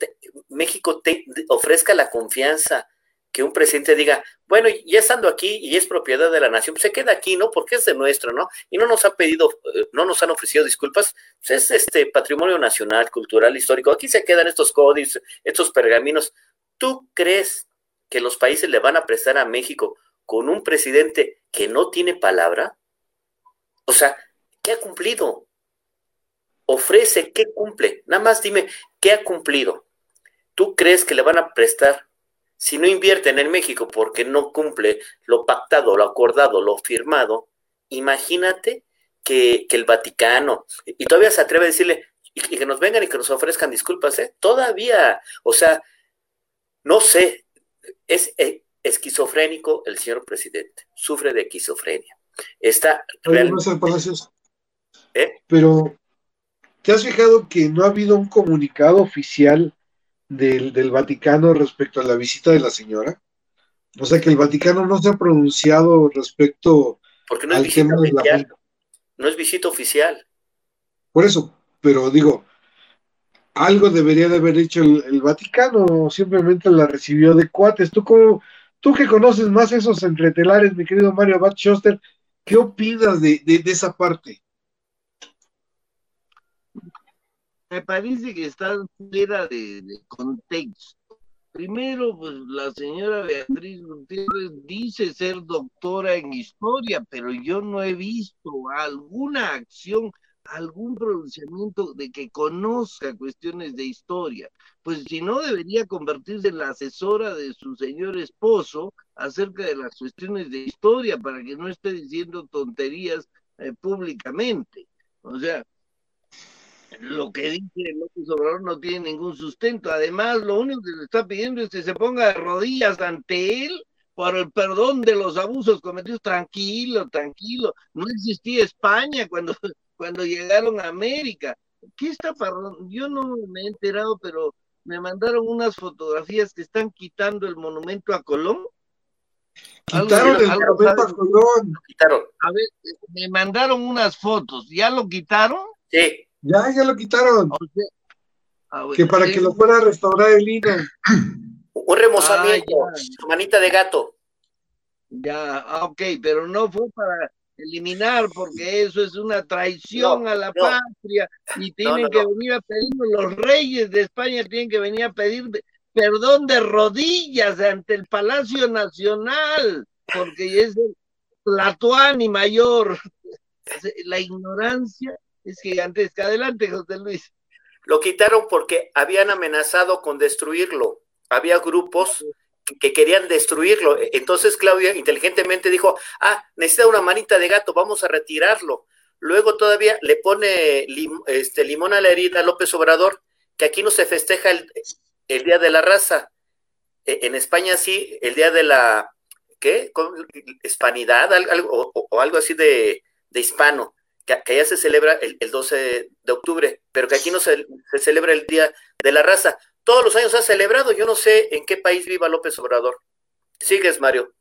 México te ofrezca la confianza que un presidente diga, bueno, ya estando aquí y es propiedad de la nación, pues se queda aquí, ¿no? Porque es de nuestro, ¿no? Y no nos ha pedido, eh, no nos han ofrecido disculpas, pues es este patrimonio nacional, cultural, histórico. Aquí se quedan estos códices, estos pergaminos. ¿Tú crees que los países le van a prestar a México con un presidente que no tiene palabra? O sea, ¿qué ha cumplido? Ofrece, ¿qué cumple? Nada más dime, ¿qué ha cumplido? ¿Tú crees que le van a prestar si no invierten en México porque no cumple lo pactado, lo acordado, lo firmado, imagínate que, el Vaticano, y todavía se atreve a decirle, y, que nos vengan y que nos ofrezcan disculpas, ¿eh? Todavía, o sea, no sé, es eh, esquizofrénico el señor presidente, sufre de esquizofrenia. Está realmente... ¿Eh? Pero, ¿te has fijado que no ha habido un comunicado oficial del, del, Vaticano respecto a la visita de la señora. O sea que el Vaticano no se ha pronunciado respecto Porque no es al tema de la No es visita oficial. Por eso, pero digo, algo debería de haber hecho el, Vaticano, simplemente la recibió de cuates. Tú como, tú que conoces más esos entretelares, mi querido Mario Abad Schuster, ¿qué opinas de, de, de esa parte? Me parece que están fuera de, contexto. Primero, pues la señora Beatriz Gutiérrez dice ser doctora en historia, pero yo no he visto alguna acción, algún pronunciamiento de que conozca cuestiones de historia. Pues si no, debería convertirse en la asesora de su señor esposo acerca de las cuestiones de historia para que no esté diciendo tonterías eh, públicamente. O sea, lo que dice López Obrador no tiene ningún sustento. Además, lo único que le está pidiendo es que se ponga de rodillas ante él por el perdón de los abusos cometidos. Tranquilo, tranquilo. No existía España cuando, cuando llegaron a América. ¿Qué está pasando? Yo no me he enterado, pero me mandaron unas fotografías que están quitando el monumento a Colón. Quitaron el monumento a Colón. Quitaron. A ver, me mandaron unas fotos. ¿Ya lo quitaron? Sí. Ya, ya lo quitaron. O sea, a ver, Que para sí. que lo fuera a restaurar el INE. Un remozamiento, Ah, manita de gato. Ya, ah, ok, pero no fue para eliminar, porque eso es una traición No, a la no. patria y tienen no, que no. venir a pedir, los reyes de España tienen que venir a pedir perdón de rodillas ante el Palacio Nacional, porque es el Tlatuani mayor. La ignorancia es gigantesca. Adelante, José Luis. Lo quitaron porque habían amenazado con destruirlo. Había grupos que- que querían destruirlo. Entonces Claudia inteligentemente dijo, ah, necesita una manita de gato, vamos a retirarlo. Luego todavía le pone lim- este, limón a la herida a López Obrador, que aquí no se festeja el, el Día de la Raza. E- En España sí, el Día de la, ¿qué? Hispanidad, al- algo, o- o algo así de, de hispano, que, que allá se celebra el, el 12 de octubre, pero que aquí no se, se celebra el Día de la Raza. Todos los años se ha celebrado, yo no sé en qué país viva López Obrador. Sigues, Mario.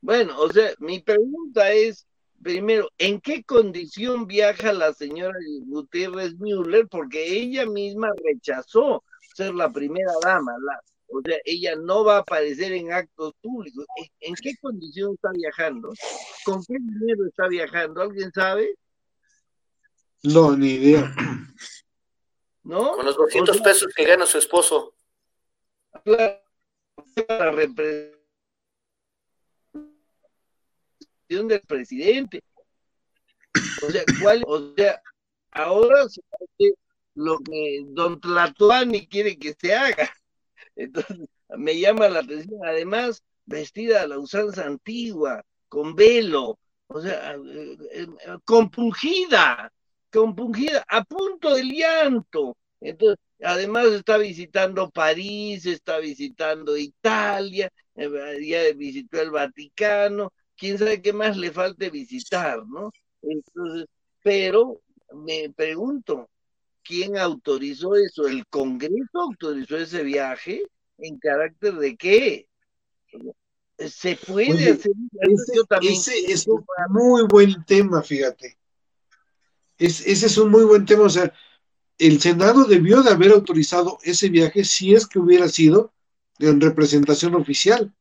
Bueno, o sea, mi pregunta es, primero, ¿en qué condición viaja la señora Gutiérrez Müller? Porque ella misma rechazó ser la primera dama, la, o sea, ella no va a aparecer en actos públicos. ¿En, qué condición está viajando? ¿Con qué dinero está viajando? ¿Alguien sabe? No, ni idea. ¿No? Con los 200 O sea, pesos que gana su esposo. claro, para representación del presidente. O sea, ¿cuál? O sea, ahora se hace lo que Don Tlatuani quiere que se haga. Entonces, me llama la atención. Además, vestida a la usanza antigua, con velo, o sea, eh, eh, compungida, compungida, a punto del llanto. Entonces, además está visitando París, está visitando Italia, eh, ya visitó el Vaticano, quién sabe qué más le falte visitar, ¿no? Entonces, pero me pregunto, ¿quién autorizó eso? ¿El Congreso autorizó ese viaje? ¿En carácter de qué? ¿Se puede Oye, hacer? Ese, Yo también ese es un muy buen tema, fíjate. Es, ese es un muy buen tema. O sea, el Senado debió de haber autorizado ese viaje si es que hubiera sido en representación oficial,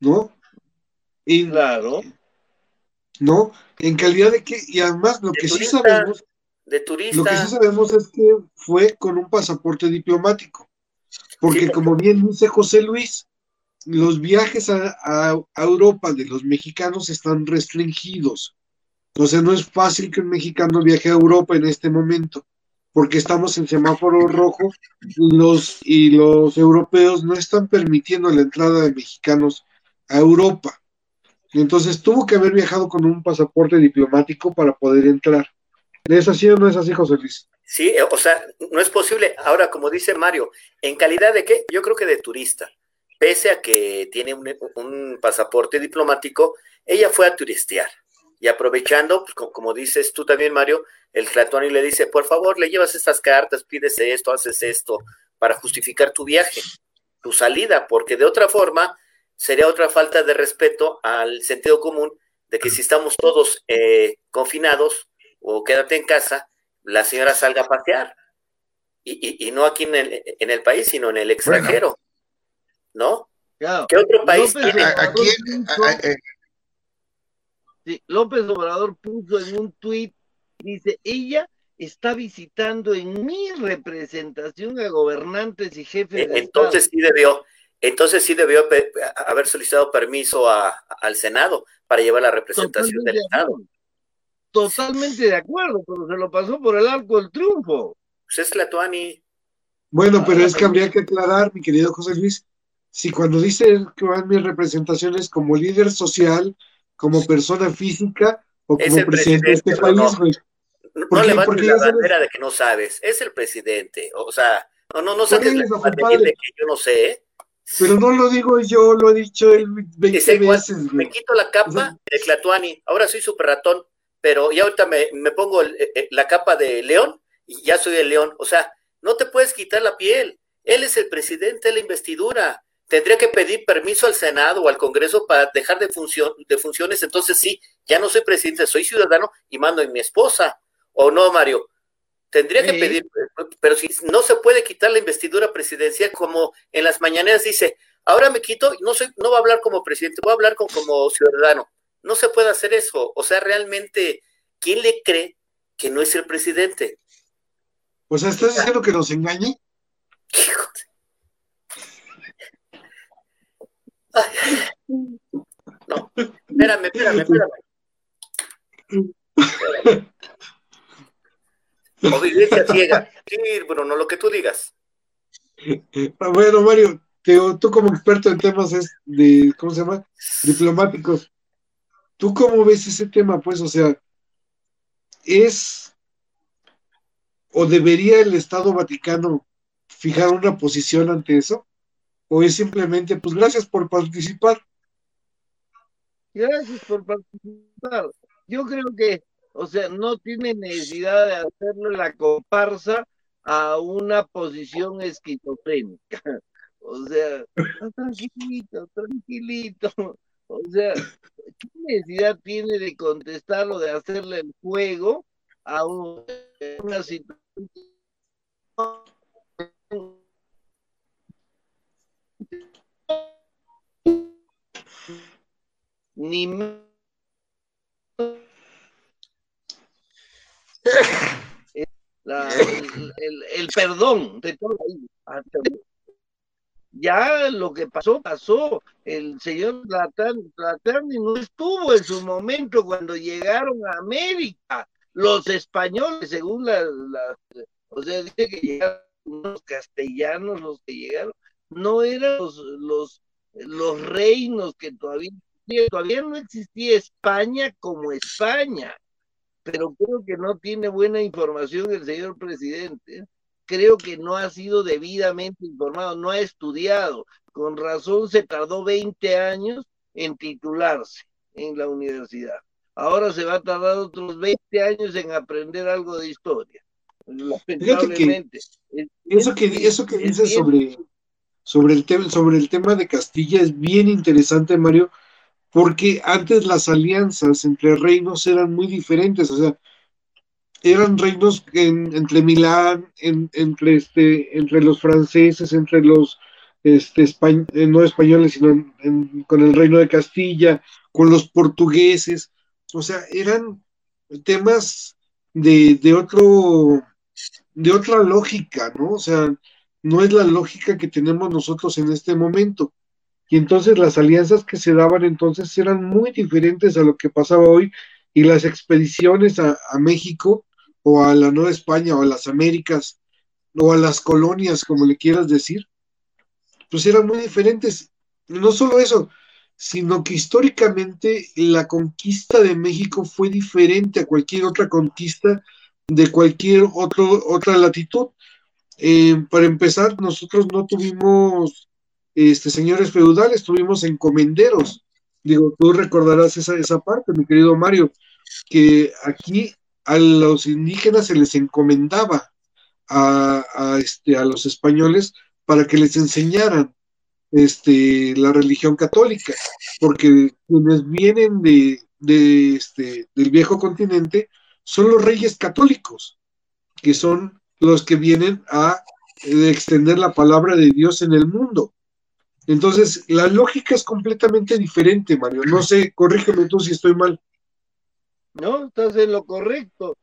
¿no? Y, Claro, ¿no? En calidad de que, y además lo que sí sabemos, De lo que turista. sí sabemos es que fue con un pasaporte diplomático, porque Sí, porque- como bien dice José Luis, los viajes a, a- a Europa de los mexicanos están restringidos. Entonces no es fácil que un mexicano viaje a Europa en este momento, porque estamos en semáforo rojo y los, y los europeos no están permitiendo la entrada de mexicanos a Europa. Entonces tuvo que haber viajado con un pasaporte diplomático para poder entrar. ¿Es así o no es así, José Luis? Sí, eh, o sea, no es posible. Ahora, como dice Mario, ¿en calidad de qué? Yo creo que de turista. Pese a que tiene un, pasaporte diplomático, ella fue a turistear. Y aprovechando, pues, co- como dices tú también, Mario, el Tlatuani le dice, por favor, le llevas estas cartas, pides esto, haces esto, para justificar tu viaje, tu salida, porque de otra forma sería otra falta de respeto al sentido común de que si estamos todos eh, confinados o quédate en casa, la señora salga a pasear. Y, y- y no aquí en el, en el país, sino en el extranjero. ¿No? claro. ¿Qué otro país López tiene? ¿A, a quién? a- a- eh, Sí, López Obrador puso en un tuit, dice, ella está visitando en mi representación a gobernantes y jefes de Eh, Entonces sí debió, entonces sí debió haber solicitado permiso a- al Senado para llevar la Estado. representación Totalmente del de Estado. Totalmente de acuerdo, pero se lo pasó por el arco del triunfo. Pues es Tlatuani. Bueno, pero es que Ay. habría que aclarar, mi querido José Luis, si cuando dice que van mis representaciones como líder social, como persona física o como el presidente de este país, güey. No, ¿Por no levantes la bandera de que no sabes. Es el presidente. O sea, no, no, no saques la bandera compadre. de que yo no sé. ¿eh? Pero no lo digo yo, lo he dicho él 20 Ese igual, veces, Me quito la O capa sea- de Tlatuani. Ahora soy super ratón, pero ya ahorita me, me pongo el- eh, la capa de león y ya soy el león. O sea, no te puedes quitar la piel. Él es el presidente de la investidura. tendría que pedir permiso al Senado o al Congreso para dejar de, función, de funciones, entonces sí, ya no soy presidente, soy ciudadano y mando a mi esposa. ¿O no, Mario? Tendría que pedir, pero si no se puede quitar la investidura presidencial como en las mañaneras dice, ahora me quito, no soy, no voy a hablar como presidente, voy a hablar como ciudadano. No se puede hacer eso. O sea, realmente, ¿quién le cree que no es el presidente? O sea, ¿estás diciendo que nos engañe? No, espérame, espérame, espérame. Obediencia ciega. Sí, Bruno, lo que tú digas. Ah, bueno, Mario, tú como experto en temas de, ¿cómo se llama? Diplomáticos. ¿Tú cómo ves ese tema? Pues, o sea, ¿es o debería el Estado Vaticano fijar una posición ante eso? ¿O es simplemente, pues gracias por participar? Gracias por participar. Yo creo que o sea, no tiene necesidad de hacerle la comparsa a una posición esquizofrénica. O sea, tranquilito, tranquilito. O sea, ¿qué necesidad tiene de contestarlo, de hacerle el juego a una situación? Ni el, perdón de todo ya lo que pasó, pasó. El señor Platani no estuvo en su momento cuando llegaron a América. Los españoles, según la, o sea, dice que llegaron los castellanos, los que llegaron, no eran los, los, los reinos que todavía, todavía no existía España como España pero creo que no tiene buena información el señor presidente. Creo que no ha sido debidamente informado, no ha estudiado. Con razón se tardó 20 años en titularse en la universidad. Ahora se va a tardar otros 20 años en aprender algo de historia. Lamentablemente. eso que, eso que dices sobre, sobre, el tema, sobre el tema de Castilla es bien interesante, Mario, porque antes las alianzas entre reinos eran muy diferentes, o sea, eran reinos entre Milán, entre, este, entre los franceses, entre los este, eh, no españoles, sino con el reino de Castilla, con los portugueses, o sea, eran temas de, de, otro, de otra lógica, ¿no? O sea, no es la lógica que tenemos nosotros en este momento. Y entonces las alianzas que se daban entonces eran muy diferentes a lo que pasaba hoy y las expediciones a, México o a la Nueva España o a las Américas o a las colonias, como le quieras decir, pues eran muy diferentes. No solo eso, sino que históricamente la conquista de México fue diferente a cualquier otra conquista de cualquier otro, otra latitud. Eh, para empezar, nosotros no tuvimos este, señores feudales, tuvimos encomenderos. Digo, tú recordarás esa, esa parte, mi querido Mario, que aquí a los indígenas se les encomendaba a, este, a los españoles para que les enseñaran este, la religión católica, porque quienes vienen de, de este, del viejo continente son los reyes católicos, que son los que vienen a eh, extender la palabra de Dios en el mundo. Entonces, la lógica es completamente diferente, Mario. No sé, corrígeme tú si estoy mal. No, estás en lo correcto.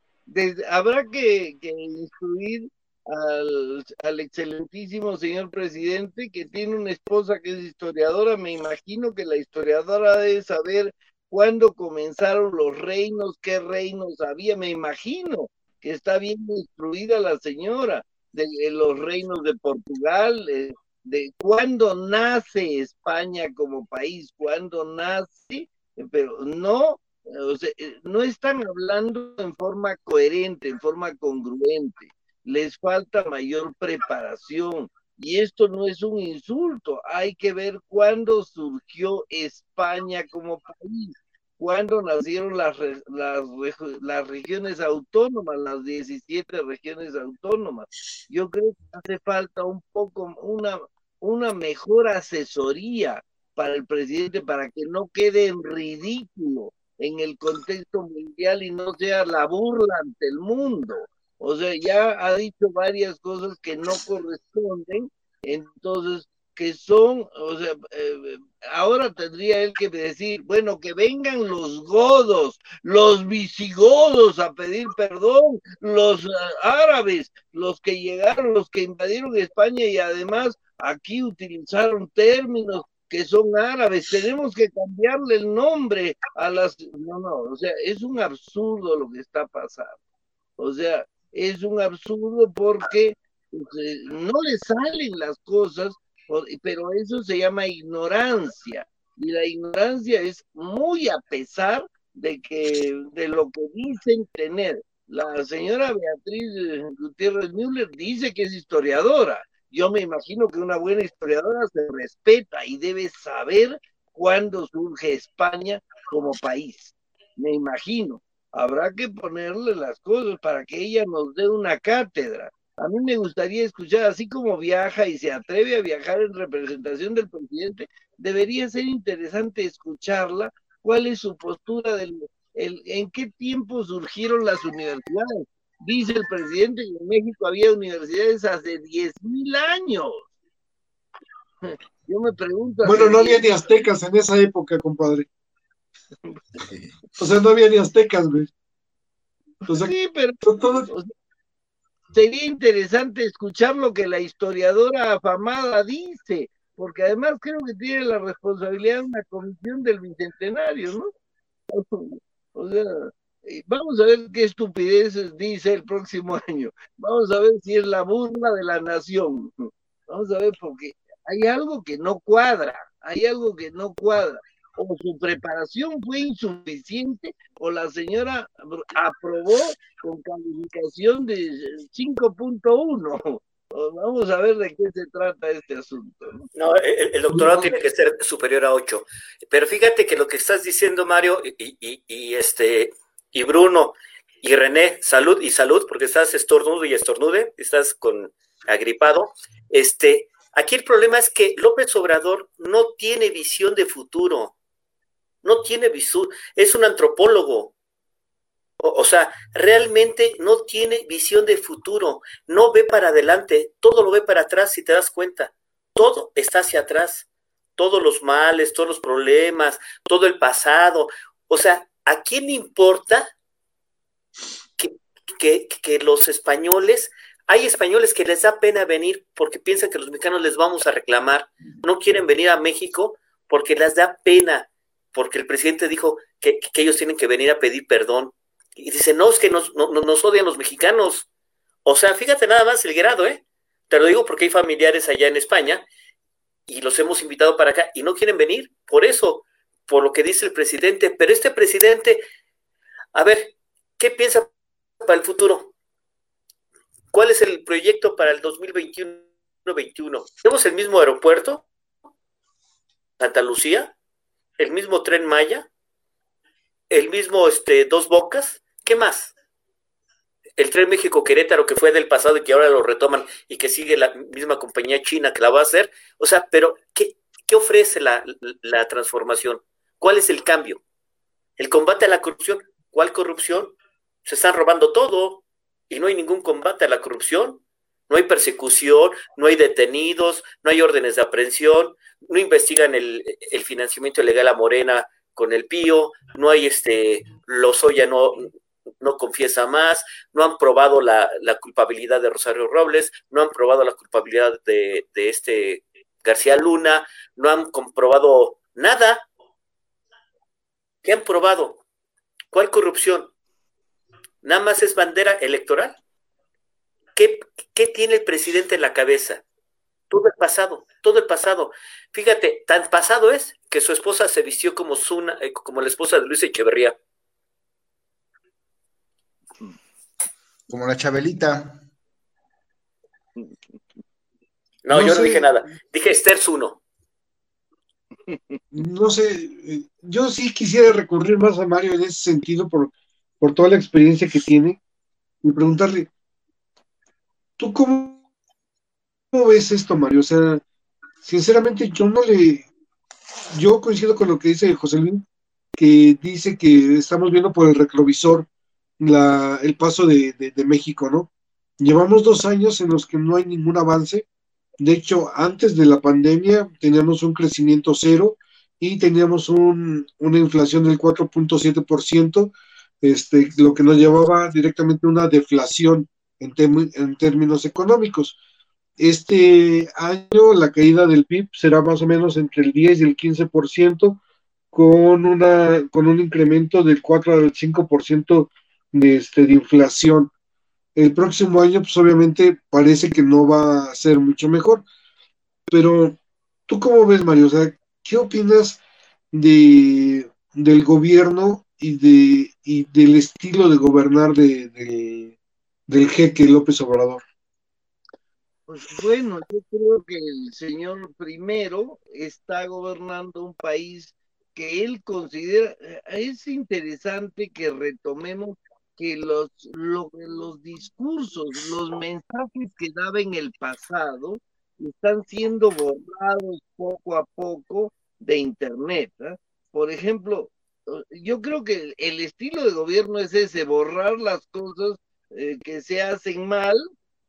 habrá que, instruir al, al, excelentísimo señor presidente que tiene una esposa que es historiadora. Me imagino que la historiadora debe saber cuándo comenzaron los reinos, qué reinos había. Me imagino que está bien instruida la señora de, los reinos de Portugal, eh, de cuándo nace España como país, cuándo nace, pero no, eh, no están hablando en forma coherente, en forma congruente. Les falta mayor preparación. Y esto no es un insulto, hay que ver cuándo surgió España como país cuándo nacieron las, las, las, regiones autónomas, las 17 regiones autónomas. Yo creo que hace falta un poco, una, una mejor asesoría para el presidente para que no quede en ridículo en el contexto mundial y no sea la burla ante el mundo. O sea, ya ha dicho varias cosas que no corresponden, entonces que son, o sea, eh, ahora tendría él que decir, bueno, que vengan los godos, los visigodos a pedir perdón, los eh, árabes, los que llegaron, los que invadieron España y además aquí utilizaron términos que son árabes, tenemos que cambiarle el nombre a las... No, no, o sea, es un absurdo lo que está pasando. O sea, es un absurdo porque pues, eh, no le salen las cosas pero eso se llama ignorancia y la ignorancia es muy a pesar de que de lo que dicen tener. La señora Beatriz eh, Gutiérrez Müller dice que es historiadora. Yo me imagino que una buena historiadora se respeta y debe saber cuándo surge España como país. Me imagino. Habrá que ponerle las cosas para que ella nos dé una cátedra a mí me gustaría escuchar, así como viaja y se atreve a viajar en representación del presidente, debería ser interesante escucharla, cuál es su postura, del, el, en qué tiempo surgieron las universidades. Dice el presidente que en México había universidades hace 10.000 años. Yo me pregunto. Bueno, no había ni aztecas en esa época, compadre. O sea, no había ni aztecas, güey. sí, pero sería interesante escuchar lo que la historiadora afamada dice, porque además creo que tiene la responsabilidad de una comisión del bicentenario, ¿no? O sea, vamos a ver qué estupideces dice el próximo año. Vamos a ver si es la burla de la nación. Vamos a ver, porque hay algo que no cuadra, hay algo que no cuadra o su preparación fue insuficiente o la señora aprobó con calificación de 5.1. Vamos a ver de qué se trata este asunto. No, el, doctorado tiene que ser superior a 8. Pero fíjate que lo que estás diciendo, Mario, y, y, este, y Bruno, y René, salud y salud, porque estás estornudo y estornude, estás con agripado. Este, aquí el problema es que López Obrador no tiene visión de futuro no tiene visión, es un antropólogo. O, sea, realmente no tiene visión de futuro, no ve para adelante, todo lo ve para atrás si te das cuenta. Todo está hacia atrás, todos los males, todos los problemas, todo el pasado. O sea, ¿a quién importa que los españoles hay españoles que les da pena venir porque piensan que los mexicanos les vamos a reclamar. No quieren venir a México porque les da pena porque el presidente dijo que, ellos tienen que venir a pedir perdón. Y dice, no, es que nos, nos odian los mexicanos. O sea, fíjate nada más el grado, ¿eh? Te lo digo porque hay familiares allá en España y los hemos invitado para acá y no quieren venir por eso, por lo que dice el presidente. Pero este presidente, a ver, ¿qué piensa para el futuro? ¿Cuál es el proyecto para el 2021-21? ¿Tenemos el mismo aeropuerto? Santa Lucía, el mismo tren Maya, el mismo este, Dos Bocas, ¿qué más? El tren México Querétaro que fue del pasado y que ahora lo retoman y que sigue la misma compañía china que la va a hacer. O sea, pero ¿qué, qué ofrece la, la transformación? ¿Cuál es el cambio? El combate a la corrupción. ¿Cuál corrupción? Se están robando todo y no hay ningún combate a la corrupción no hay persecución, no hay detenidos, no hay órdenes de aprehensión, no investigan el, financiamiento ilegal a Morena con el Pío, no hay este, Lozoya no, no confiesa más, no han probado la, culpabilidad de Rosario Robles, no han probado la culpabilidad de, de este García Luna, no han comprobado nada. ¿Qué han probado? ¿Cuál corrupción? Nada más es bandera electoral. ¿Qué, tiene el presidente en la cabeza? Todo el pasado, todo el pasado. Fíjate, tan pasado es que su esposa se vistió como, eh, como la esposa de Luis Echeverría. Como la Chabelita. No, yo no dije nada. Dije Esther Zuno. No sé, eh, yo sí quisiera recurrir más a Mario en ese sentido por, por toda la experiencia que tiene y preguntarle, ¿Tú cómo, ves esto, Mario? O sea, sinceramente yo no le, yo coincido con lo que dice José Luis, que dice que estamos viendo por el retrovisor la, el paso de, de, México, ¿no? Llevamos dos años en los que no hay ningún avance. De hecho, antes de la pandemia teníamos un crecimiento cero y teníamos un, una inflación del 4.7%, este, lo que nos llevaba directamente a una deflación en, términos económicos. Este año la caída del PIB será más o menos entre el 10 y el 15%, con, una, con un incremento del 4 al 5% de, este, de inflación. El próximo año, pues obviamente parece que no va a ser mucho mejor. Pero, ¿tú cómo ves, Mario? O sea, ¿qué opinas de, del gobierno y, de, y del estilo de gobernar de, del jeque López Obrador? Pues bueno, yo creo que el señor primero está gobernando un país que él considera, eh, es interesante que retomemos que los, los discursos, los mensajes que daba en el pasado están siendo borrados poco a poco de Internet. ¿ah? Por ejemplo, yo creo que el estilo de gobierno es ese, borrar las cosas eh, que se hacen mal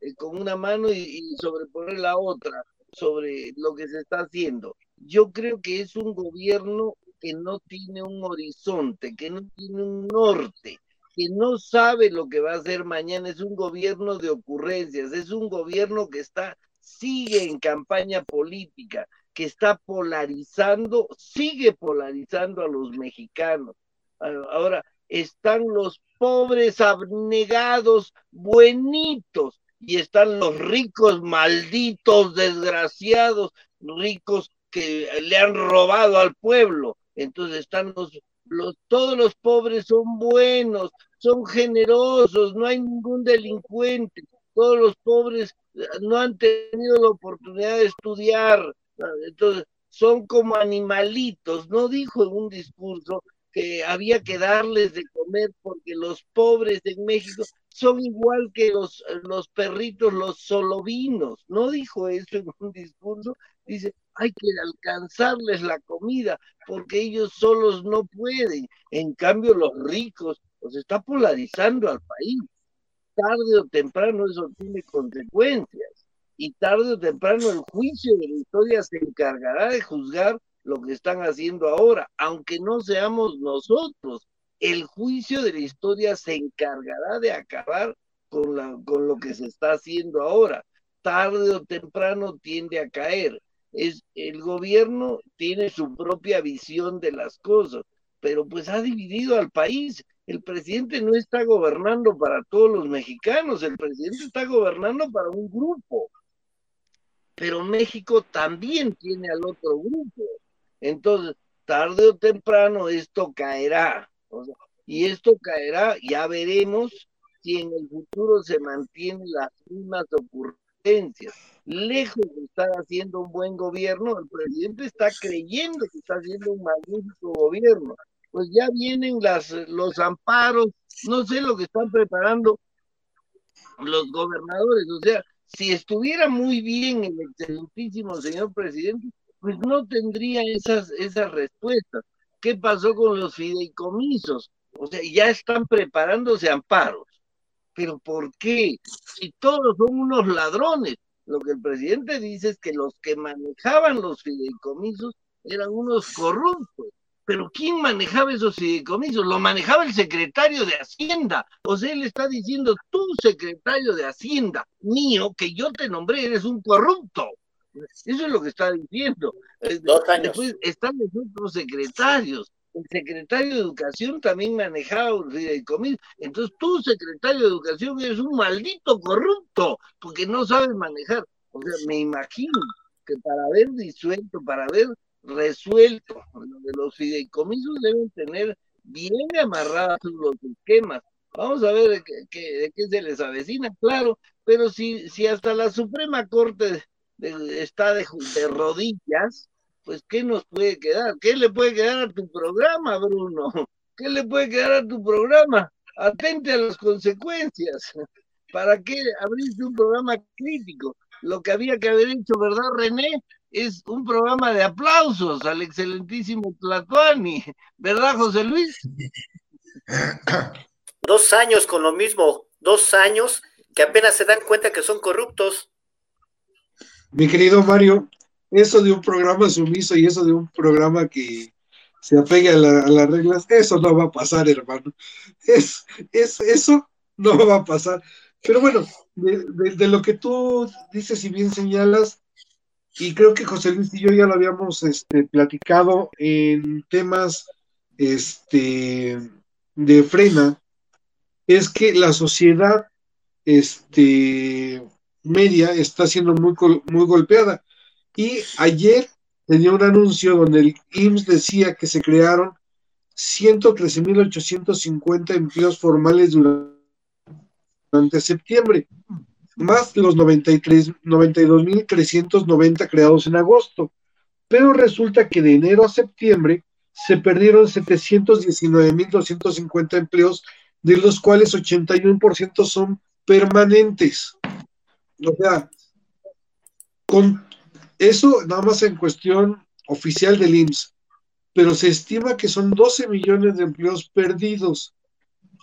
eh, con una mano y, sobreponer la otra sobre lo que se está haciendo. Yo creo que es un gobierno que no tiene un horizonte, que no tiene un norte, que no sabe lo que va a hacer mañana, es un gobierno de ocurrencias, es un gobierno que está, sigue en campaña política, que está polarizando, sigue polarizando a los mexicanos. Ahora, están los pobres abnegados, buenitos, y están los ricos, malditos, desgraciados, ricos que le han robado al pueblo. Entonces están los, todos los pobres son buenos, son generosos, no hay ningún delincuente, todos los pobres eh, no han tenido la oportunidad de estudiar, entonces son como animalitos, no dijo en un discurso que había que darles de comer porque los pobres en México son igual que los, los perritos, los solovinos, no dijo eso en un discurso, dice, hay que alcanzarles la comida porque ellos solos no pueden. En cambio, los ricos, los está polarizando al país. Tarde o temprano eso tiene consecuencias. Y tarde o temprano el juicio de la historia se encargará de juzgar lo que están haciendo ahora, aunque no seamos nosotros. El juicio de la historia se encargará de acabar con, lo que se está haciendo ahora. Tarde o temprano tiende a caer el gobierno tiene su propia visión de las cosas, pero pues ha dividido al país. El presidente no está gobernando para todos los mexicanos, el presidente está gobernando para un grupo. Pero México también tiene al otro grupo. Entonces, tarde o temprano esto caerá. Y esto caerá, ya veremos si en el futuro se mantienen las mismas ocurrencias lejos de estar haciendo un buen gobierno, el presidente está creyendo que está haciendo un magnífico gobierno. Pues ya vienen las, los amparos, no sé lo que están preparando los gobernadores, o sea, si estuviera muy bien el excelentísimo señor presidente, pues no tendría esas, esas respuestas. ¿Qué pasó con los fideicomisos? O sea, ya están preparándose amparos. ¿Pero por qué? Si todos son unos ladrones, lo que el presidente dice es que los que manejaban los fideicomisos eran unos corruptos. Pero ¿quién manejaba esos fideicomisos? Lo manejaba el secretario de Hacienda. O sea, él está diciendo, tú, secretario de Hacienda, mío, que yo te nombré, eres un corrupto. Eso es lo que está diciendo. Dos años. Después están los otros secretarios el secretario de Educación también manejaba un fideicomiso. Entonces tú, secretario de Educación, eres un maldito corrupto, porque no sabes manejar. O sea, me imagino que para haber disuelto, para haber resuelto de los fideicomisos deben tener bien amarrados los esquemas. Vamos a ver de qué, se les avecina, claro, pero si, si hasta la Suprema Corte está de rodillas, pues ¿qué nos puede quedar? ¿Qué le puede quedar a tu programa, Bruno? ¿Qué le puede quedar a tu programa? Atente a las consecuencias. ¿Para qué abriste un programa crítico? Lo que había que haber hecho, ¿verdad, René? es un programa de aplausos al excelentísimo Tlatuani, ¿verdad, José Luis? Dos años con lo mismo, dos años que apenas se dan cuenta que son corruptos. Mi querido Mario, eso de un programa sumiso y eso de un programa que se apegue a, las reglas, eso no va a pasar, hermano. Es, es, eso no va a pasar. Pero bueno, de, lo que tú dices y bien señalas, y creo que José Luis y yo ya lo habíamos este, platicado en temas este, de frena, es que la sociedad este, media está siendo muy, muy golpeada. Y ayer tenía un anuncio donde el IMSS decía que se crearon 113.850 empleos formales durante septiembre más los 92.390 creados en agosto. Pero resulta que de enero a septiembre se perdieron 719.250 empleos, de los cuales 81% son permanentes. O sea, con eso nada más en cuestión oficial del IMSS, pero se estima que son 12 millones de empleos perdidos.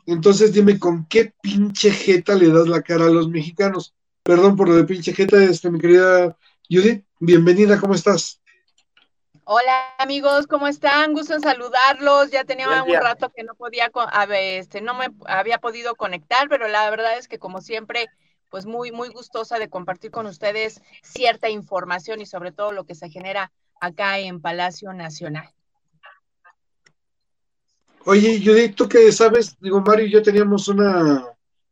Entonces dime con qué pinche jeta le das la cara a los mexicanos. Perdón por lo de pinche jeta, este, mi querida Judith. Bienvenida, ¿cómo estás? Hola amigos, ¿cómo están? Gusto en saludarlos. Ya tenía un rato que no podía, este, no me había podido conectar, pero la verdad es que como siempre, pues muy, muy gustosa de compartir con ustedes cierta información y sobre todo lo que se genera acá en Palacio Nacional. Oye, Judith, ¿tú qué sabes? Digo, Mario y yo teníamos una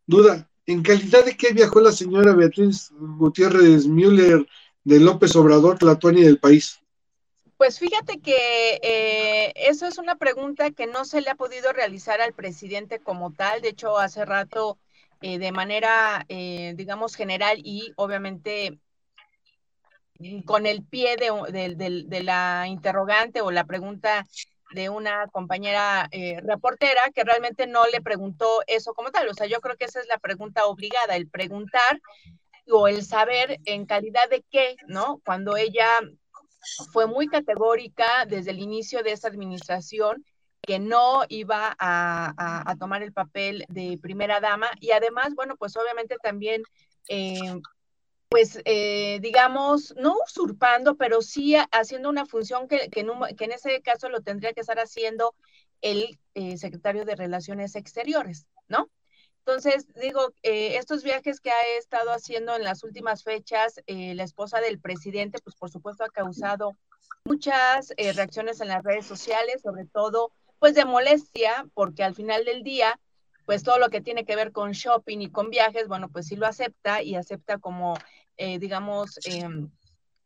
duda. ¿En calidad de qué viajó la señora Beatriz Gutiérrez Müller de López Obrador, Tlatuani del país? Pues fíjate que eh, eso es una pregunta que no se le ha podido realizar al presidente como tal. De hecho, hace rato, eh, de manera, eh, digamos, general y obviamente con el pie de, la interrogante o la pregunta de una compañera eh, reportera que realmente no le preguntó eso como tal. O sea, yo creo que esa es la pregunta obligada, el preguntar o el saber en calidad de qué, ¿no? Cuando ella fue muy categórica desde el inicio de esta administración que no iba a, tomar el papel de primera dama y además, bueno, pues obviamente también eh, pues eh, digamos, no usurpando, pero sí haciendo una función que, que, en, ese caso lo tendría que estar haciendo el eh, secretario de Relaciones Exteriores, ¿no? Entonces, digo, eh, estos viajes que ha estado haciendo en las últimas fechas, la esposa del presidente, pues por supuesto ha causado muchas reacciones en las redes sociales, sobre todo, pues de molestia, porque al final del día, pues todo lo que tiene que ver con shopping y con viajes, bueno, pues sí lo acepta y acepta como, eh, digamos, em,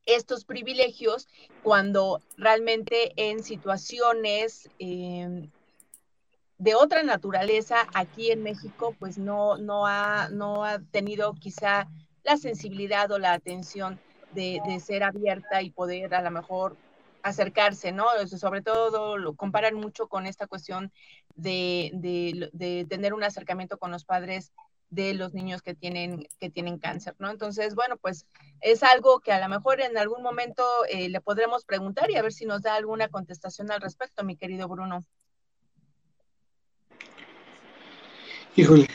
estos privilegios cuando realmente en situaciones em, de otra naturaleza aquí en México, pues no, no, ha, no ha tenido quizá la sensibilidad o la atención de, de ser abierta y poder a lo mejor acercarse, ¿no? Sobre todo lo comparan mucho con esta cuestión de, de, tener un acercamiento con los padres de los niños que tienen, que tienen cáncer, ¿no? Entonces, bueno, pues es algo que a lo mejor en algún momento eh, le podremos preguntar y a ver si nos da alguna contestación al respecto, mi querido Bruno. Híjole.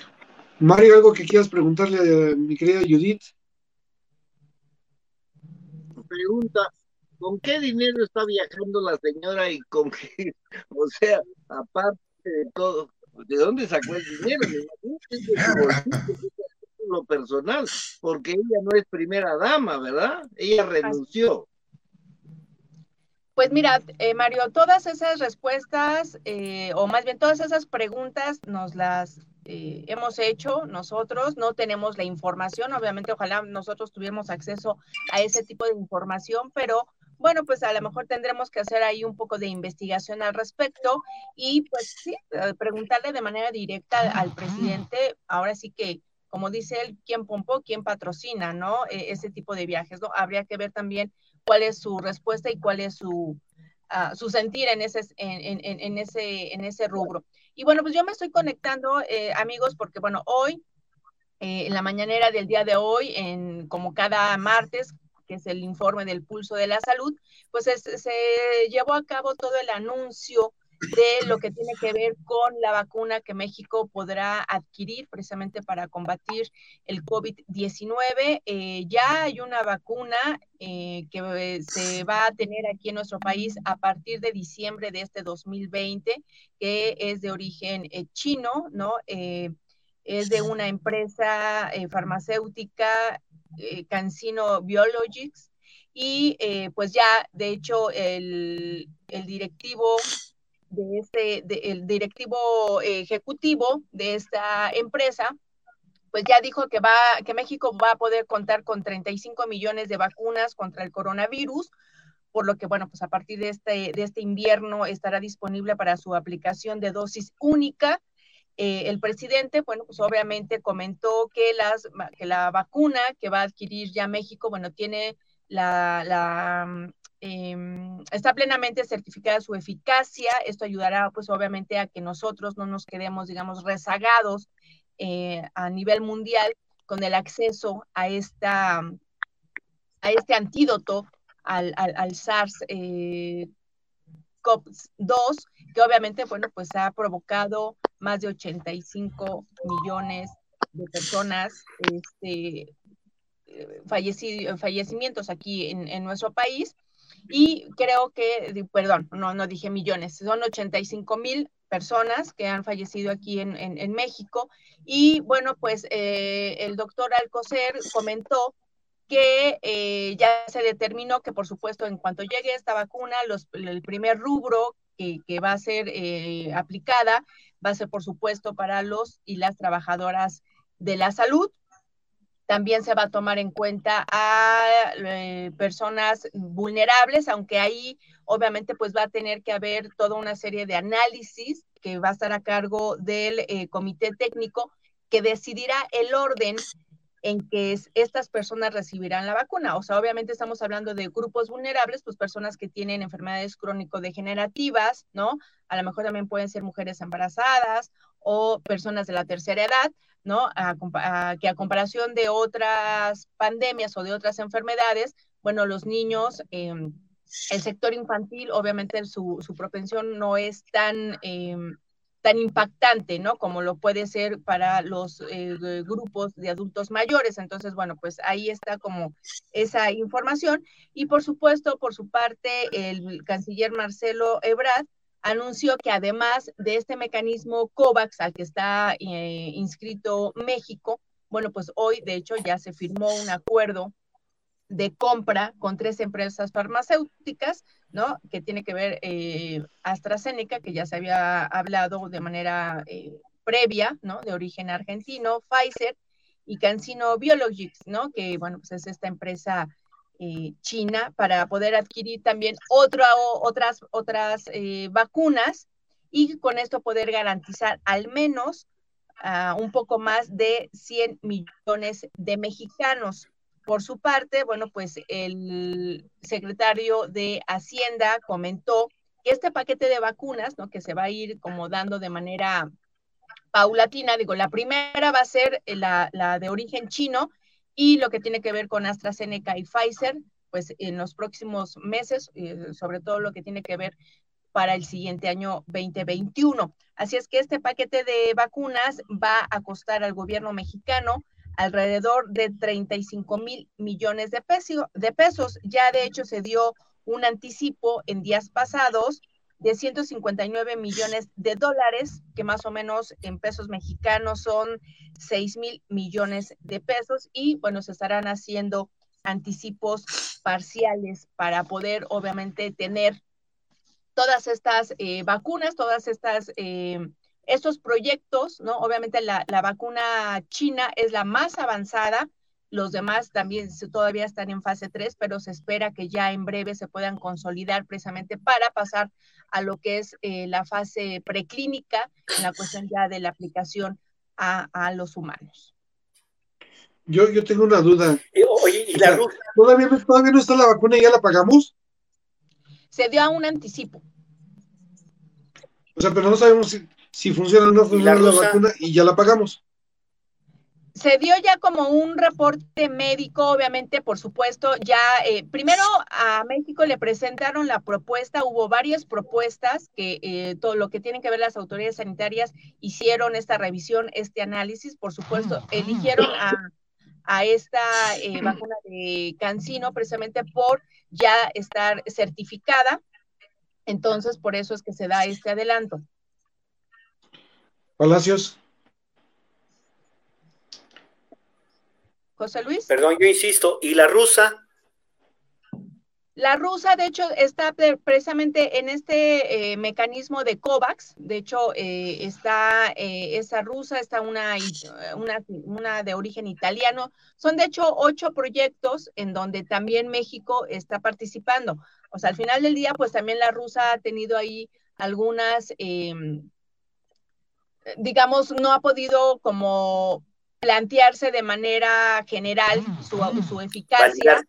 Mario, ¿algo que quieras preguntarle a mi querida Judith? Pregunta, ¿con qué dinero está viajando la señora y con qué? O sea, aparte de todo, ¿de dónde sacó el dinero? lo personal, porque ella no es primera dama, ¿verdad? Ella renunció. Pues mira, eh, Mario, todas esas respuestas, eh, o más bien todas esas preguntas, nos las eh, hemos hecho nosotros, no tenemos la información, obviamente ojalá nosotros tuviéramos acceso a ese tipo de información, pero bueno, pues a lo mejor tendremos que hacer ahí un poco de investigación al respecto y pues sí, eh, preguntarle de manera directa al presidente, ahora sí que, como dice él, quién pompó, quién patrocina, ¿no? E, ese tipo de viajes, ¿no? Habría que ver también cuál es su respuesta y cuál es su, uh, su sentir en ese, en, en, en, ese, en ese rubro. Y bueno, pues yo me estoy conectando, eh, amigos, porque bueno, hoy, eh, en la mañanera del día de hoy, en, como cada martes, que es el informe del pulso de la salud, pues se llevó a cabo todo el anuncio de lo que tiene que ver con la vacuna que México podrá adquirir precisamente para combatir el COVID-19. Eh, ya hay una vacuna eh, que se va a tener aquí en nuestro país a partir de diciembre de este 2020, que es de origen eh, chino, ¿no? es de una empresa farmacéutica, Cancino Biologics, y pues ya, de hecho, el, el directivo de este, el directivo ejecutivo de esta empresa, pues ya dijo que va, que México va a poder contar con 35 millones de vacunas contra el coronavirus, por lo que, bueno, pues a partir de este, de este invierno estará disponible para su aplicación de dosis única. Eh, el presidente, bueno, pues obviamente comentó que, las, que la vacuna que va a adquirir ya México, bueno, tiene la, la, Em, está plenamente certificada su eficacia. Esto ayudará, pues, obviamente, a que nosotros no nos quedemos, digamos, rezagados eh, a nivel mundial con el acceso a esta a este antídoto al, al, SARS eh, CoV-2, que obviamente, bueno, pues ha provocado más de 85 millones de personas este, eh, fallecimientos aquí en, en nuestro país y creo que, perdón, no, no dije millones, son 85 mil personas que han fallecido aquí en, en, México. Y bueno, pues eh, el doctor Alcocer comentó que eh, ya se determinó que, por supuesto, en cuanto llegue esta vacuna, los, el primer rubro que, que va a ser eh, aplicada va a ser, por supuesto, para los y las trabajadoras de la salud. También se va a tomar en cuenta a eh, personas vulnerables, aunque ahí obviamente pues va a tener que haber toda una serie de análisis que va a estar a cargo del eh, comité técnico que decidirá el orden en que estas personas recibirán la vacuna. O sea, obviamente estamos hablando de grupos vulnerables, pues personas que tienen enfermedades crónico-degenerativas, ¿no? A lo mejor también pueden ser mujeres embarazadas o personas de la tercera edad, ¿no? que a comparación de otras pandemias o de otras enfermedades, bueno, los niños, em, el sector infantil, obviamente su, propensión no es tan, em, tan impactante, ¿no? Como lo puede ser para los eh, grupos de adultos mayores. Entonces, bueno, pues ahí está como esa información. Y por supuesto, por su parte, el canciller Marcelo Ebrard anunció que además de este mecanismo COVAX al que está eh, inscrito México, bueno, pues hoy de hecho ya se firmó un acuerdo de compra con tres empresas farmacéuticas, ¿no? Que tiene que ver eh, AstraZeneca, que ya se había hablado de manera eh, previa, ¿no? De origen argentino, Pfizer y CanSino Biologics, ¿no? Que, bueno, pues es esta empresa eh, China para poder adquirir también otras, otras eh, vacunas y con esto poder garantizar al menos uh, un poco más de 100 millones de mexicanos. Por su parte, bueno, pues el secretario de Hacienda comentó que este paquete de vacunas, ¿no? Que se va a ir como dando de manera paulatina, digo, la primera va a ser la, la de origen chino, y lo que tiene que ver con AstraZeneca y Pfizer, pues en los próximos meses, eh, sobre todo lo que tiene que ver para el siguiente año 2021. Así es que este paquete de vacunas va a costar al gobierno mexicano alrededor de 35 mil millones de, de pesos. Ya de hecho se dio un anticipo en días pasados de 159 millones de dólares, que más o menos en pesos mexicanos son 6 mil millones de pesos y bueno, se estarán haciendo anticipos parciales para poder obviamente tener todas estas eh, vacunas, todas estas, eh, estos proyectos, ¿no? Obviamente la, la vacuna china es la más avanzada, los demás también todavía están en fase 3, pero se espera que ya en breve se puedan consolidar precisamente para pasar a lo que es eh, la fase preclínica en la cuestión ya de la aplicación a, a los humanos. Yo, yo tengo una duda. Oye, ¿y la ¿todavía, ¿Todavía no está la vacuna y ya la pagamos? Se dio a un anticipo. O sea, pero no sabemos si, si funciona o no funciona la, la vacuna y ya la pagamos. Se dio ya como un reporte médico, obviamente, por supuesto, ya eh, primero a México le presentaron la propuesta, hubo varias propuestas que eh, todo lo que tienen que ver las autoridades sanitarias hicieron esta revisión, este análisis, por supuesto, eligieron a, a esta eh, vacuna de Cancino precisamente por ya estar certificada, entonces por eso es que se da este adelanto. Palacios. José Luis. Perdón, yo insisto, ¿y la rusa? La rusa, de hecho, está precisamente en este eh, mecanismo de COVAX. De hecho, eh, está eh, esa rusa, está una, una, una, de origen italiano. Son, de hecho, ocho proyectos en donde también México está participando. O sea, al final del día, pues también la rusa ha tenido ahí algunas, em, digamos, no ha podido como plantearse de manera general su, su eficacia.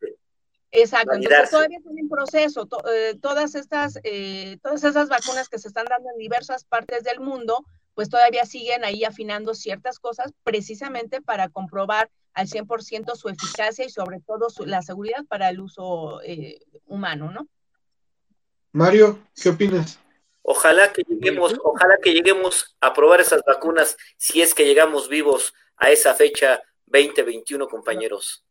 Exacto, entonces todavía está en proceso, eh, todas estas, eh, todas esas vacunas que se están dando en diversas partes del mundo, pues todavía siguen ahí afinando ciertas cosas precisamente para comprobar al 100% su eficacia y sobre todo la seguridad para el uso eh, humano, ¿no? Mario, ¿qué opinas? Ojalá que lleguemos, ojalá que lleguemos a probar esas vacunas si es que llegamos vivos a esa fecha 2021, compañeros.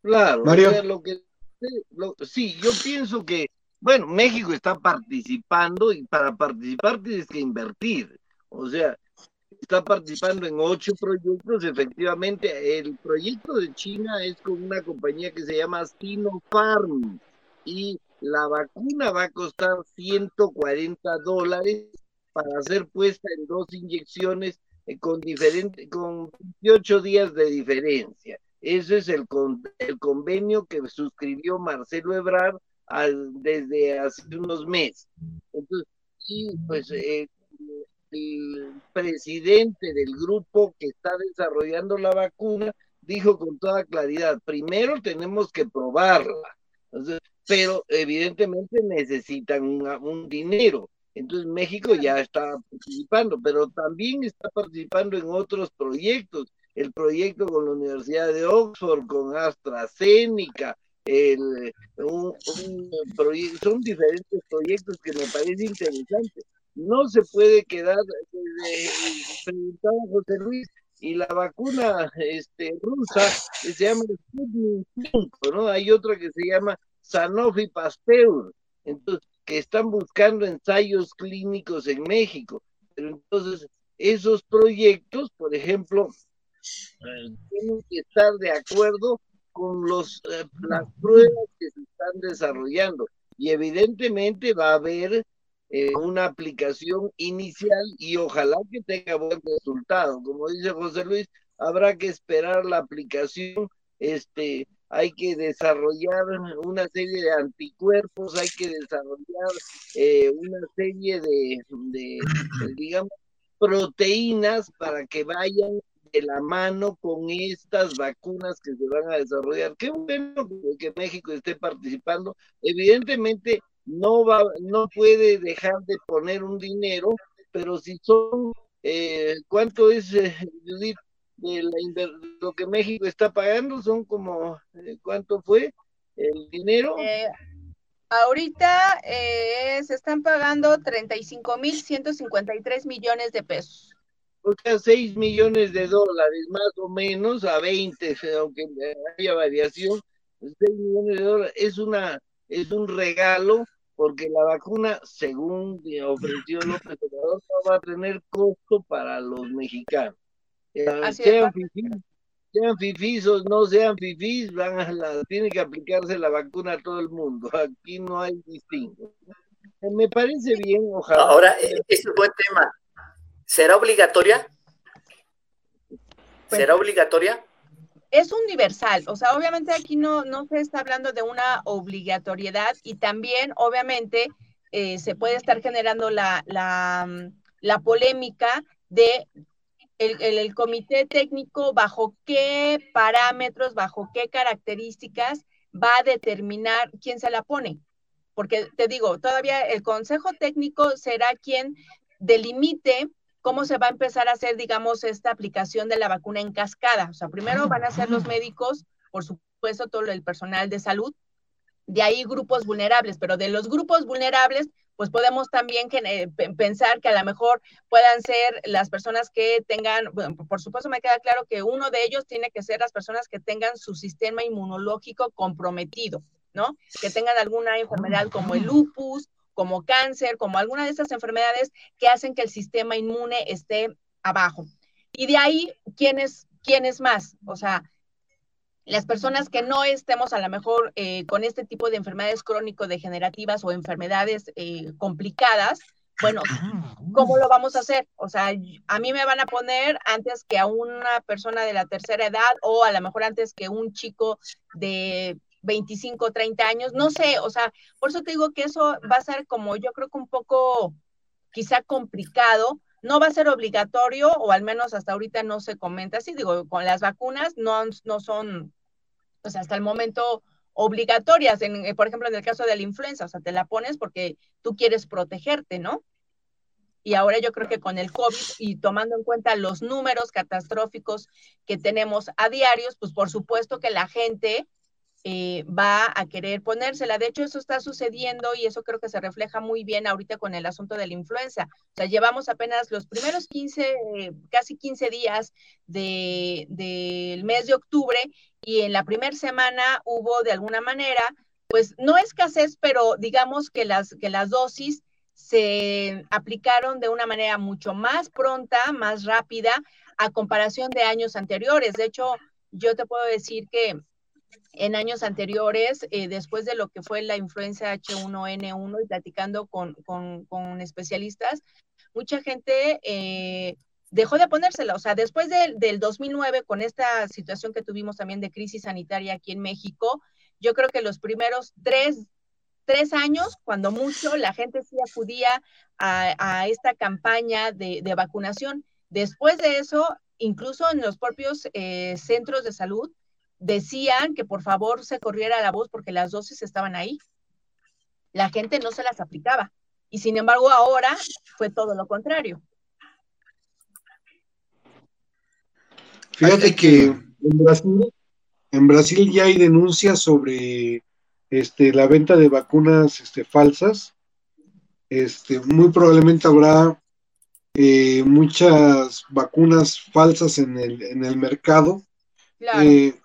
Claro, Mario. lo que, sí, yo pienso que, bueno, México está participando y para participar tienes que invertir. O sea, está participando en ocho proyectos. Efectivamente, el proyecto de China es con una compañía que se llama Sinopharm y la vacuna va a costar 140 dólares para ser puesta en dos inyecciones eh, con, diferente, con 18 días de diferencia. Ese es el, el convenio que suscribió Marcelo Ebrard desde hace unos meses. Entonces, y pues eh, el presidente del grupo que está desarrollando la vacuna dijo con toda claridad, primero tenemos que probarla, pero evidentemente necesitan un dinero. Entonces México ya está participando, pero también está participando en otros proyectos. El proyecto con la Universidad de Oxford, con AstraZeneca, el, un, son diferentes proyectos que me parece interesante. No se puede quedar, eh, preguntaba José Luis, y la vacuna este, rusa que se llama Sputnik 5, ¿no? Hay otra que se llama Sanofi Pasteur. Entonces, que están buscando ensayos clínicos en México. Pero entonces, esos proyectos, por ejemplo, eh, tienen que estar de acuerdo con los, eh, las pruebas que se están desarrollando. Y evidentemente va a haber eh, una aplicación inicial y ojalá que tenga buen resultado. Como dice José Luis, habrá que esperar la aplicación este, hay que desarrollar una serie de anticuerpos, hay que desarrollar eh, una serie de, digamos, proteínas para que vayan de la mano con estas vacunas que se van a desarrollar. Qué bueno que México esté participando. Evidentemente no va, no puede dejar de poner un dinero, pero si son, eh, ¿cuánto es, eh, Judith? De lo que México está pagando son como, eh, ¿cuánto fue el dinero? Eh, ahorita eh, se están pagando 35.153 millones de pesos. O sea, 6 millones de dólares más o menos a 20, aunque haya variación, 6 millones de dólares es, una, es un regalo porque la vacuna, según ofreció López Obrador, no va a tener costo para los mexicanos. Eh, sean, fifís, o no sean fifís, van a la, tiene que aplicarse la vacuna a todo el mundo. Aquí no hay distinto. Eh, me parece bien, ojalá. Ahora, eh, es un buen tema. ¿Será obligatoria? Pues ¿Será obligatoria? Es universal, o sea, obviamente aquí no, no se está hablando de una obligatoriedad y también, obviamente, se puede estar generando la, la, la polémica de el, comité técnico bajo qué parámetros, bajo qué características va a determinar quién se la pone. Porque te digo, todavía el consejo técnico será quien delimite cómo se va a empezar a hacer, digamos, esta aplicación de la vacuna en cascada. O sea, primero van a ser los médicos, por supuesto, todo el personal de salud, de ahí grupos vulnerables, pero de los grupos vulnerables, pues podemos también eh, pensar que a lo mejor puedan ser las personas que tengan, por supuesto me queda claro que uno de ellos tiene que ser las personas que tengan su sistema inmunológico comprometido, ¿no? Que tengan alguna enfermedad como el lupus como cáncer, como alguna de estas enfermedades que hacen que el sistema inmune esté abajo. Y de ahí, ¿quiénes, quiénes más? O sea, las personas que no estemos a lo mejor eh, con este tipo de enfermedades crónico-degenerativas o enfermedades eh, complicadas, bueno, ¿cómo lo vamos a hacer? O sea, a mí me van a poner antes que a una persona de la tercera edad o a lo mejor antes que un chico de 25, 30 años, no sé, o sea, por eso te digo que eso va a ser como yo creo que un poco quizá complicado, no va a ser obligatorio o al menos hasta ahorita no se comenta así, digo, con las vacunas no, no son, pues hasta el momento obligatorias, en, eh, por ejemplo, en el caso de la influenza, o sea, te la pones porque tú quieres protegerte, ¿no? Y ahora yo creo que con el COVID y tomando en cuenta los números catastróficos que tenemos a diarios, pues por supuesto que la gente eh, va a querer ponérsela. De hecho, eso está sucediendo y eso creo que se refleja muy bien ahorita con el asunto de la influenza. O sea, llevamos apenas los primeros 15, casi 15 días del de, mes de octubre y en la primera semana hubo de alguna manera, pues no escasez, pero digamos que las, que las dosis se aplicaron de una manera mucho más pronta, más rápida, a comparación de años anteriores. De hecho, yo te puedo decir que en años anteriores, eh, después de lo que fue la influencia H1N1 y platicando con, especialistas, mucha gente eh, dejó de ponérsela. O sea, después del 2009, con esta situación que tuvimos también de crisis sanitaria aquí en México, yo creo que los primeros tres, años, cuando mucho, la gente sí acudía a, esta campaña de, vacunación. Después de eso, incluso en los propios eh, centros de salud, decían que por favor se corriera la voz porque las dosis estaban ahí. La gente no se las aplicaba. Y sin embargo ahora fue todo lo contrario. Fíjate que en Brasil, en Brasil ya hay denuncias sobre este, la venta de vacunas este, falsas. Este, muy probablemente habrá eh, muchas vacunas falsas en el, en el mercado. Claro. Eh,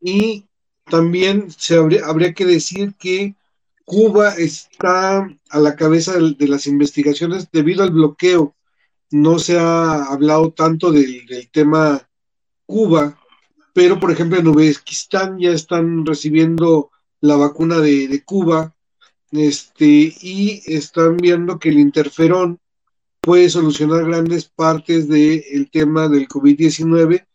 y también se habría, habría que decir que Cuba está a la cabeza de, las investigaciones debido al bloqueo. No se ha hablado tanto del, tema Cuba, pero por ejemplo en Uzbekistán ya están recibiendo la vacuna de, Cuba este, y están viendo que el interferón puede solucionar grandes partes del tema del COVID-19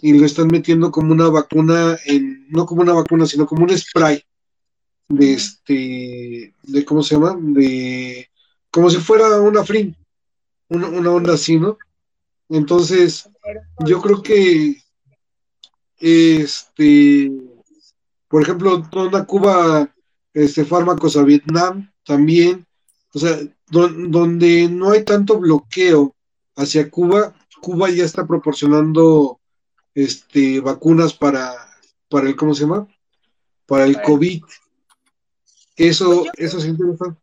y lo están metiendo como una vacuna, en, no como una vacuna, sino como un spray de este, de cómo se llama, de como si fuera una frin, una, una onda así, ¿no? Entonces, yo creo que este, por ejemplo, una Cuba, este, fármacos a Vietnam también, o sea, donde no hay tanto bloqueo hacia Cuba, Cuba ya está proporcionando este, vacunas para, para el, ¿cómo se llama? Para el COVID. Eso, pues eso es interesante.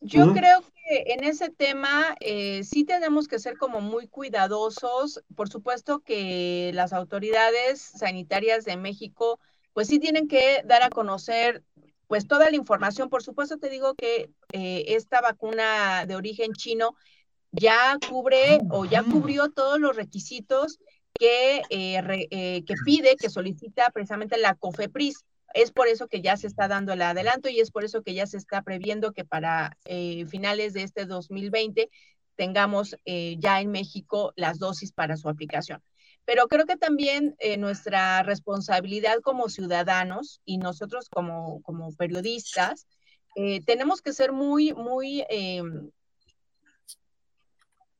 Yo creo que en ese tema eh, sí tenemos que ser como muy cuidadosos. Por supuesto que las autoridades sanitarias de México, pues sí tienen que dar a conocer pues toda la información. Por supuesto te digo que eh, esta vacuna de origen chino ya cubre o ya cubrió todos los requisitos que, eh, eh, que pide, que solicita precisamente la COFEPRIS. Es por eso que ya se está dando el adelanto y es por eso que ya se está previendo que para eh, finales de este 2020 tengamos ya en México las dosis para su aplicación. Pero creo que también nuestra responsabilidad como ciudadanos y nosotros como, como periodistas, tenemos que ser muy, muy em,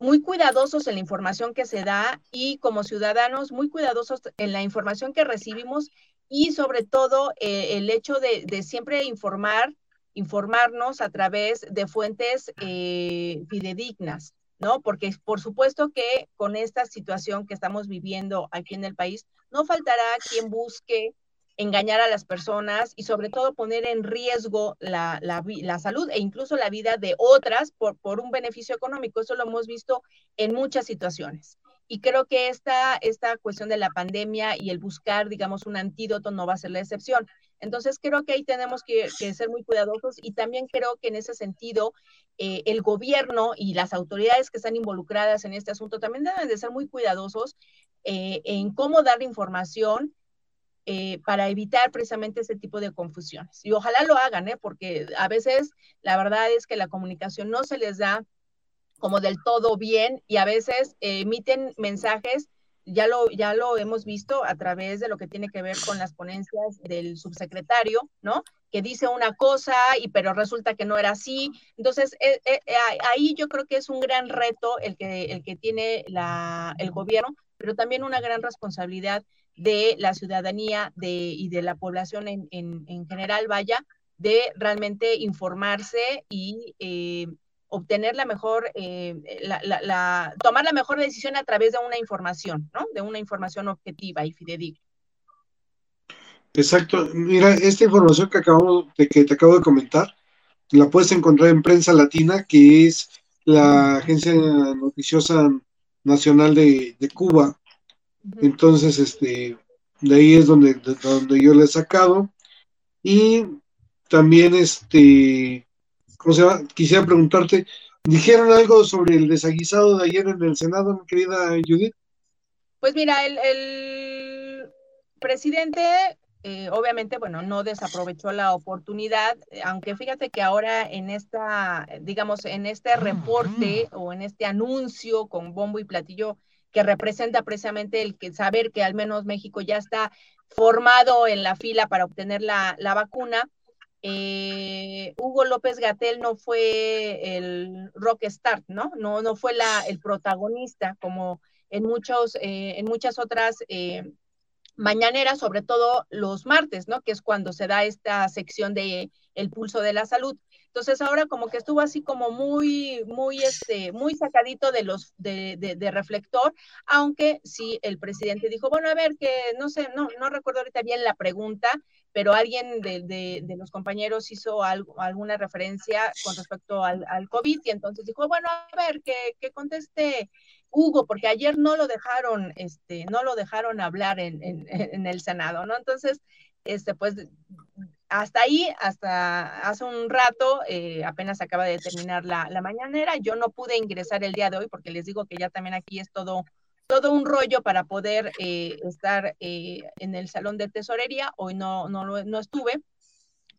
muy cuidadosos en la información que se da y como ciudadanos muy cuidadosos en la información que recibimos y sobre todo eh, el hecho de, siempre informar, informarnos a través de fuentes eh, fidedignas, ¿no? Porque por supuesto que con esta situación que estamos viviendo aquí en el país, no faltará quien busque engañar a las personas y sobre todo poner en riesgo la, la, salud e incluso la vida de otras por, por, un beneficio económico. Eso lo hemos visto en muchas situaciones. Y creo que esta, esta cuestión de la pandemia y el buscar, digamos, un antídoto no va a ser la excepción. Entonces, creo que ahí tenemos que, ser muy cuidadosos y también creo que en ese sentido, eh, el gobierno y las autoridades que están involucradas en este asunto también deben de ser muy cuidadosos eh, en cómo dar información eh, para evitar precisamente ese tipo de confusiones. Y ojalá lo hagan, ¿eh? porque a veces la verdad es que la comunicación no se les da como del todo bien y a veces emiten mensajes, ya lo, ya lo hemos visto a través de lo que tiene que ver con las ponencias del subsecretario, ¿no? Que dice una cosa y pero resulta que no era así. Entonces, eh, ahí yo creo que es un gran reto el que, el que tiene la, el gobierno, pero también una gran responsabilidad de la ciudadanía de, y de la población en, en, general, vaya, de realmente informarse y eh, obtener la mejor, eh, la, la, tomar la mejor decisión a través de una información, ¿no? De una información objetiva y fidedigna. Exacto. Mira, esta información que acabamos de que te acabo de comentar, la puedes encontrar en Prensa Latina, que es la agencia noticiosa nacional de, de Cuba, entonces, este, de ahí es donde, donde yo le he sacado. Y también, este, ¿cómo se llama? Quisiera preguntarte, ¿dijeron algo sobre el desaguisado de ayer en el Senado, mi querida Judith? Pues mira, el, el presidente eh, obviamente, bueno, no desaprovechó la oportunidad, aunque fíjate que ahora en esta, digamos, en este reporte o en este anuncio con bombo y platillo que representa precisamente el que saber que al menos México ya está formado en la fila para obtener la, vacuna. Eh, Hugo López Gatel no fue el rock start, ¿no? No, no fue la, el protagonista como en, muchos, eh, en muchas otras eh, mañaneras, sobre todo los martes, ¿no? Que es cuando se da esta sección de el pulso de la salud. Entonces ahora como que estuvo así como muy, muy, este, muy sacadito de los, de, de, reflector, aunque sí el presidente dijo, bueno, a ver, que no sé, no, no recuerdo ahorita bien la pregunta, pero alguien de, de los compañeros hizo algo, alguna referencia con respecto al, al, COVID y entonces dijo, bueno, a ver, que, que conteste Hugo, porque ayer no lo dejaron, este, no lo dejaron hablar en, en, en el Senado, ¿no? Entonces, este, pues hasta ahí, hasta hace un rato, eh, apenas acaba de terminar la, mañanera. Yo no pude ingresar el día de hoy porque les digo que ya también aquí es todo, todo un rollo para poder eh, estar eh, en el salón de tesorería. Hoy no, no, no estuve,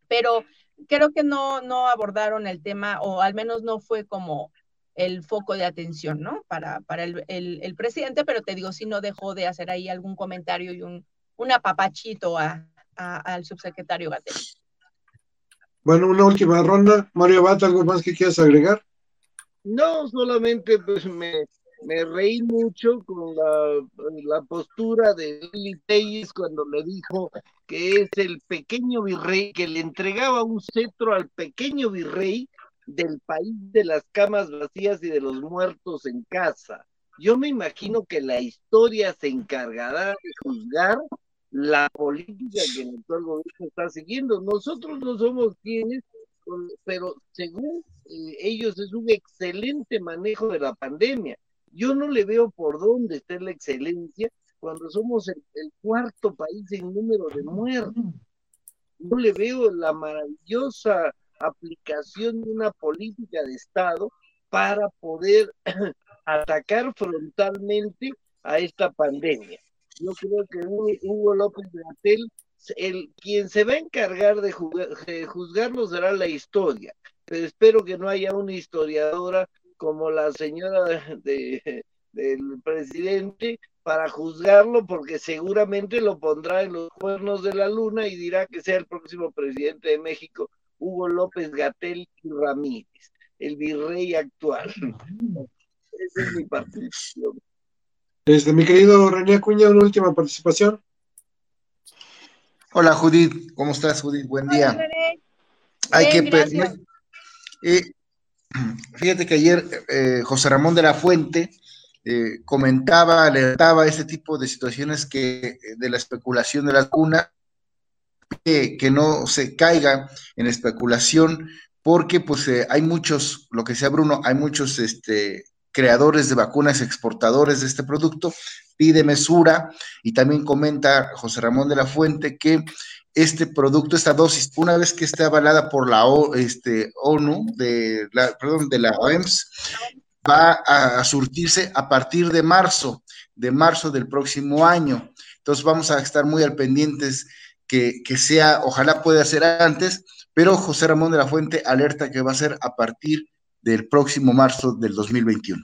pero creo que no, no abordaron el tema o al menos no fue como el foco de atención, ¿no? Para, para el, el, presidente, pero te digo, si no dejó de hacer ahí algún comentario y un, un apapachito a, al subsecretario Gatel. Bueno, una última ronda. Mario Abad, ¿algo más que quieras agregar? No, solamente pues me, me reí mucho con la, la postura de Lili Telles cuando le dijo que es el pequeño virrey, que le entregaba un cetro al pequeño virrey del país de las camas vacías y de los muertos en casa. Yo me imagino que la historia se encargará de juzgar la política que el actual gobierno está siguiendo. Nosotros no somos quienes, pero según eh, ellos es un excelente manejo de la pandemia. Yo no le veo por dónde está la excelencia cuando somos el, cuarto país en número de muertos. No le veo la maravillosa aplicación de una política de Estado para poder atacar frontalmente a esta pandemia yo creo que Hugo López Gatel, el, quien se va a encargar de, juzgarlo será la historia, pero espero que no haya una historiadora como la señora de, del presidente para juzgarlo, porque seguramente lo pondrá en los cuernos de la luna y dirá que sea el próximo presidente de México, Hugo López Gatel y Ramírez, el virrey actual. Esa es mi participación. Este, mi querido René Acuña, una última participación. Hola Judith, ¿cómo estás Judith? Buen día. Hay que eh, fíjate que ayer eh, José Ramón de la Fuente eh, comentaba, alertaba ese tipo de situaciones que de la especulación de la vacuna, que, que no se caiga en especulación, porque pues hay muchos, lo que sea Bruno, hay muchos este, creadores de vacunas, exportadores de este producto, pide mesura y también comenta José Ramón de la Fuente que este producto, esta dosis, una vez que esté avalada por la este, ONU, de la, perdón, de la OMS, va a, surtirse a partir de marzo, de marzo del próximo año. Entonces vamos a estar muy al pendientes que, sea, ojalá pueda ser antes, pero José Ramón de la Fuente alerta que va a ser a partir del próximo marzo del 2021.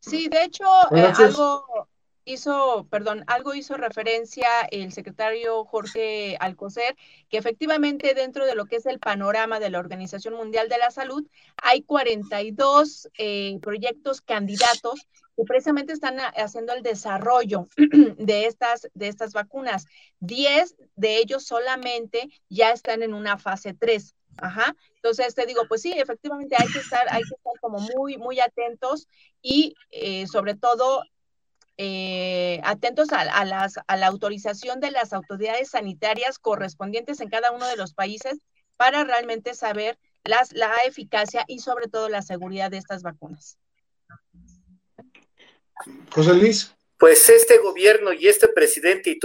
Sí, de hecho, eh, algo hizo, perdón, algo hizo referencia el secretario Jorge Alcocer, que efectivamente dentro de lo que es el panorama de la Organización Mundial de la Salud, hay 42 eh, proyectos candidatos que precisamente están haciendo el desarrollo de estas, de estas vacunas. 10 de ellos solamente ya están en una fase 3. Ajá. Entonces te digo, pues sí, efectivamente hay que estar, hay que estar como muy, muy atentos y eh, sobre todo eh, atentos a, las, a la autorización de las autoridades sanitarias correspondientes en cada uno de los países para realmente saber las, la eficacia y sobre todo la seguridad de estas vacunas. José Luis. Pues este gobierno y este presidente y,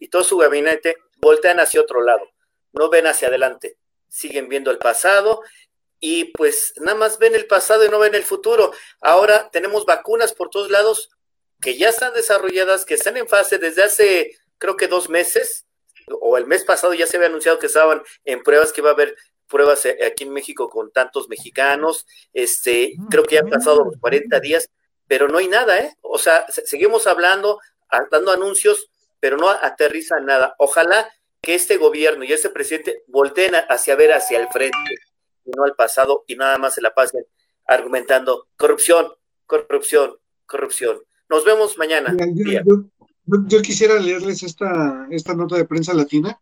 y todo su gabinete voltean hacia otro lado, no ven hacia adelante siguen viendo el pasado y pues nada más ven el pasado y no ven el futuro. Ahora tenemos vacunas por todos lados que ya están desarrolladas, que están en fase desde hace creo que dos meses o el mes pasado ya se había anunciado que estaban en pruebas, que iba a haber pruebas eh, aquí en México con tantos mexicanos, este, creo que ya han pasado los 40 días, pero no hay nada, ¿eh? O sea, seguimos hablando, dando anuncios, pero no aterriza nada. Ojalá que este gobierno y este presidente volteen hacia ver hacia el frente y no al pasado y nada más se la pasen argumentando corrupción, corrupción, corrupción. Nos vemos mañana. Yo, quisiera leerles esta, esta nota de prensa latina,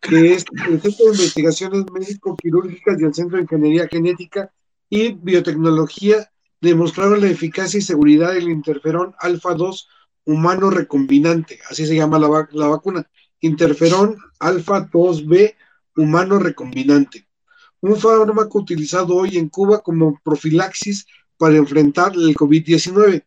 que es el Centro de Investigaciones Médico-Quirúrgicas y el Centro de Ingeniería Genética y Biotecnología demostraron la eficacia y seguridad del interferón alfa-2 humano recombinante, así se llama la, la vacuna interferón alfa 2B humano recombinante, un fármaco utilizado hoy en Cuba como profilaxis para enfrentar el COVID-19.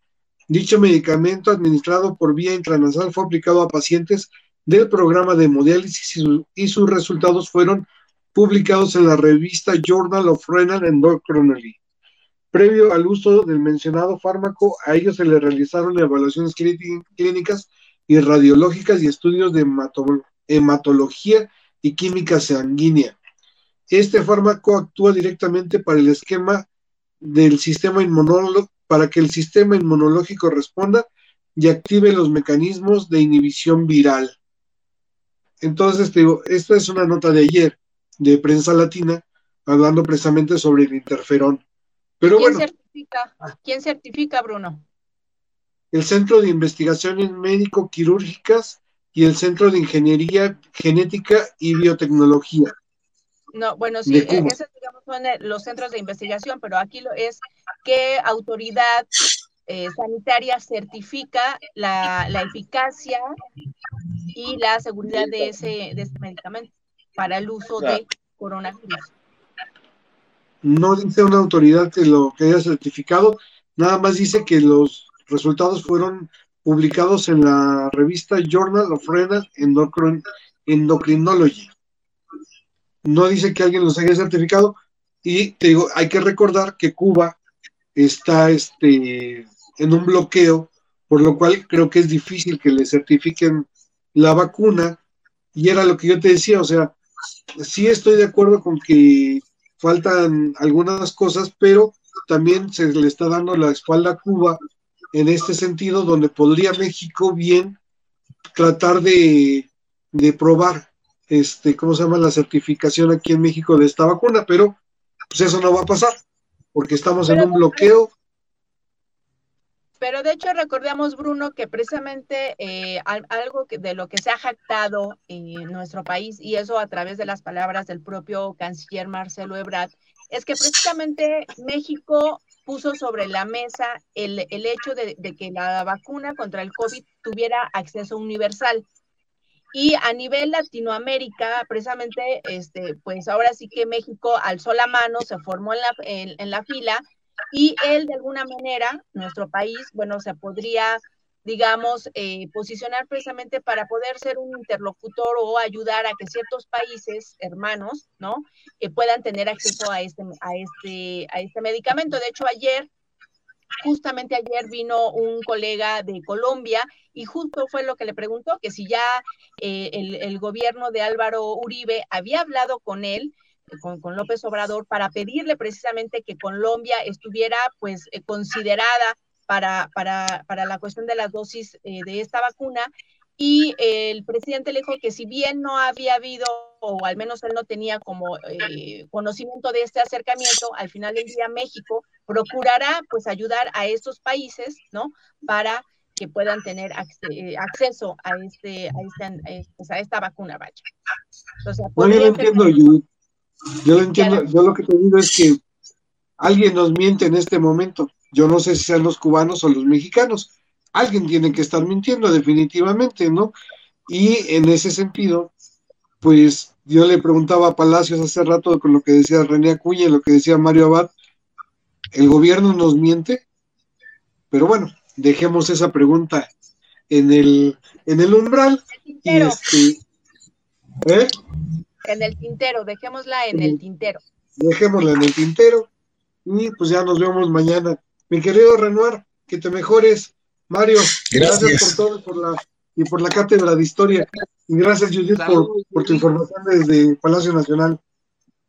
Dicho medicamento, administrado por vía intranasal, fue aplicado a pacientes del programa de hemodiálisis y, sus resultados fueron publicados en la revista Journal of Renal Endocrinology. Previo al uso del mencionado fármaco, a ellos se le realizaron evaluaciones clínicas y radiológicas y estudios de hematología y química sanguínea. Este fármaco actúa directamente para el esquema del sistema inmunológico, para que el sistema inmunológico responda y active los mecanismos de inhibición viral. Entonces, te digo, esta es una nota de ayer de prensa latina hablando precisamente sobre el interferón. Pero ¿Quién bueno. Certifica? ¿Quién certifica, Bruno? El Centro de Investigaciones Médico-Quirúrgicas y el Centro de Ingeniería Genética y Biotecnología. No, bueno, sí, e-, esos digamos son eh, los centros de investigación, pero aquí lo es qué autoridad eh, sanitaria certifica la, eficacia y la seguridad de ese, de este medicamento para el uso de coronavirus. No dice una autoridad que lo que haya certificado, nada más dice que los resultados fueron publicados en la revista Journal of Renal Endocrinology. No dice que alguien los haya certificado y te digo, hay que recordar que Cuba está este, en un bloqueo, por lo cual creo que es difícil que le certifiquen la vacuna. Y era lo que yo te decía, o sea, sí estoy de acuerdo con que faltan algunas cosas, pero también se le está dando la espalda a Cuba en este sentido, donde podría México bien tratar de, probar, este, ¿cómo se llama? La certificación aquí en México de esta vacuna, pero pues eso no va a pasar, porque estamos en un bloqueo. Pero de hecho recordamos, Bruno, que precisamente eh, algo que, de lo que se ha jactado en nuestro país, y eso a través de las palabras del propio canciller Marcelo Ebrard, es que precisamente México puso sobre la mesa el, hecho de, que la vacuna contra el COVID tuviera acceso universal. Y a nivel Latinoamérica, precisamente, este, pues ahora sí que México alzó la mano, se formó en la, en la fila y él de alguna manera, nuestro país, bueno, se podría digamos, eh, posicionar precisamente para poder ser un interlocutor o ayudar a que ciertos países hermanos, ¿no? Eh, puedan tener acceso a este, a, este, a este medicamento. De hecho, ayer, justamente ayer vino un colega de Colombia y justo fue lo que le preguntó, que si ya eh, el, gobierno de Álvaro Uribe había hablado con él. Con, con López Obrador para pedirle precisamente que Colombia estuviera pues considerada para, para, para la cuestión de las dosis eh, de esta vacuna. Y el presidente le dijo que si bien no había habido, o al menos él no tenía como eh, conocimiento de este acercamiento, al final del día México procurará pues ayudar a estos países, ¿no? Para que puedan tener eh, acceso a este, a, este, pues, a esta vacuna, vaya. no, yo lo entiendo, yo, yo lo entiendo, yo lo que te digo es que alguien nos miente en este momento. Yo no sé si sean los cubanos o los mexicanos. Alguien tiene que estar mintiendo definitivamente, ¿no? Y en ese sentido, pues yo le preguntaba a Palacios hace rato con lo que decía René Acuña y lo que decía Mario Abad, ¿el gobierno nos miente? Pero bueno, dejemos esa pregunta en el, en el umbral. y este, ¿eh? En el tintero, dejémosla en el tintero. Dejémosla en el tintero y pues ya nos vemos mañana. Mi querido Renoir, que te mejores. Mario, gracias, por todo y por la cátedra de historia. Y gracias, Judith, por, tu información desde Palacio Nacional.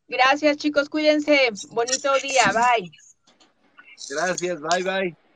Gracias, chicos. Cuídense. Bonito día. Bye. Gracias. Bye, bye.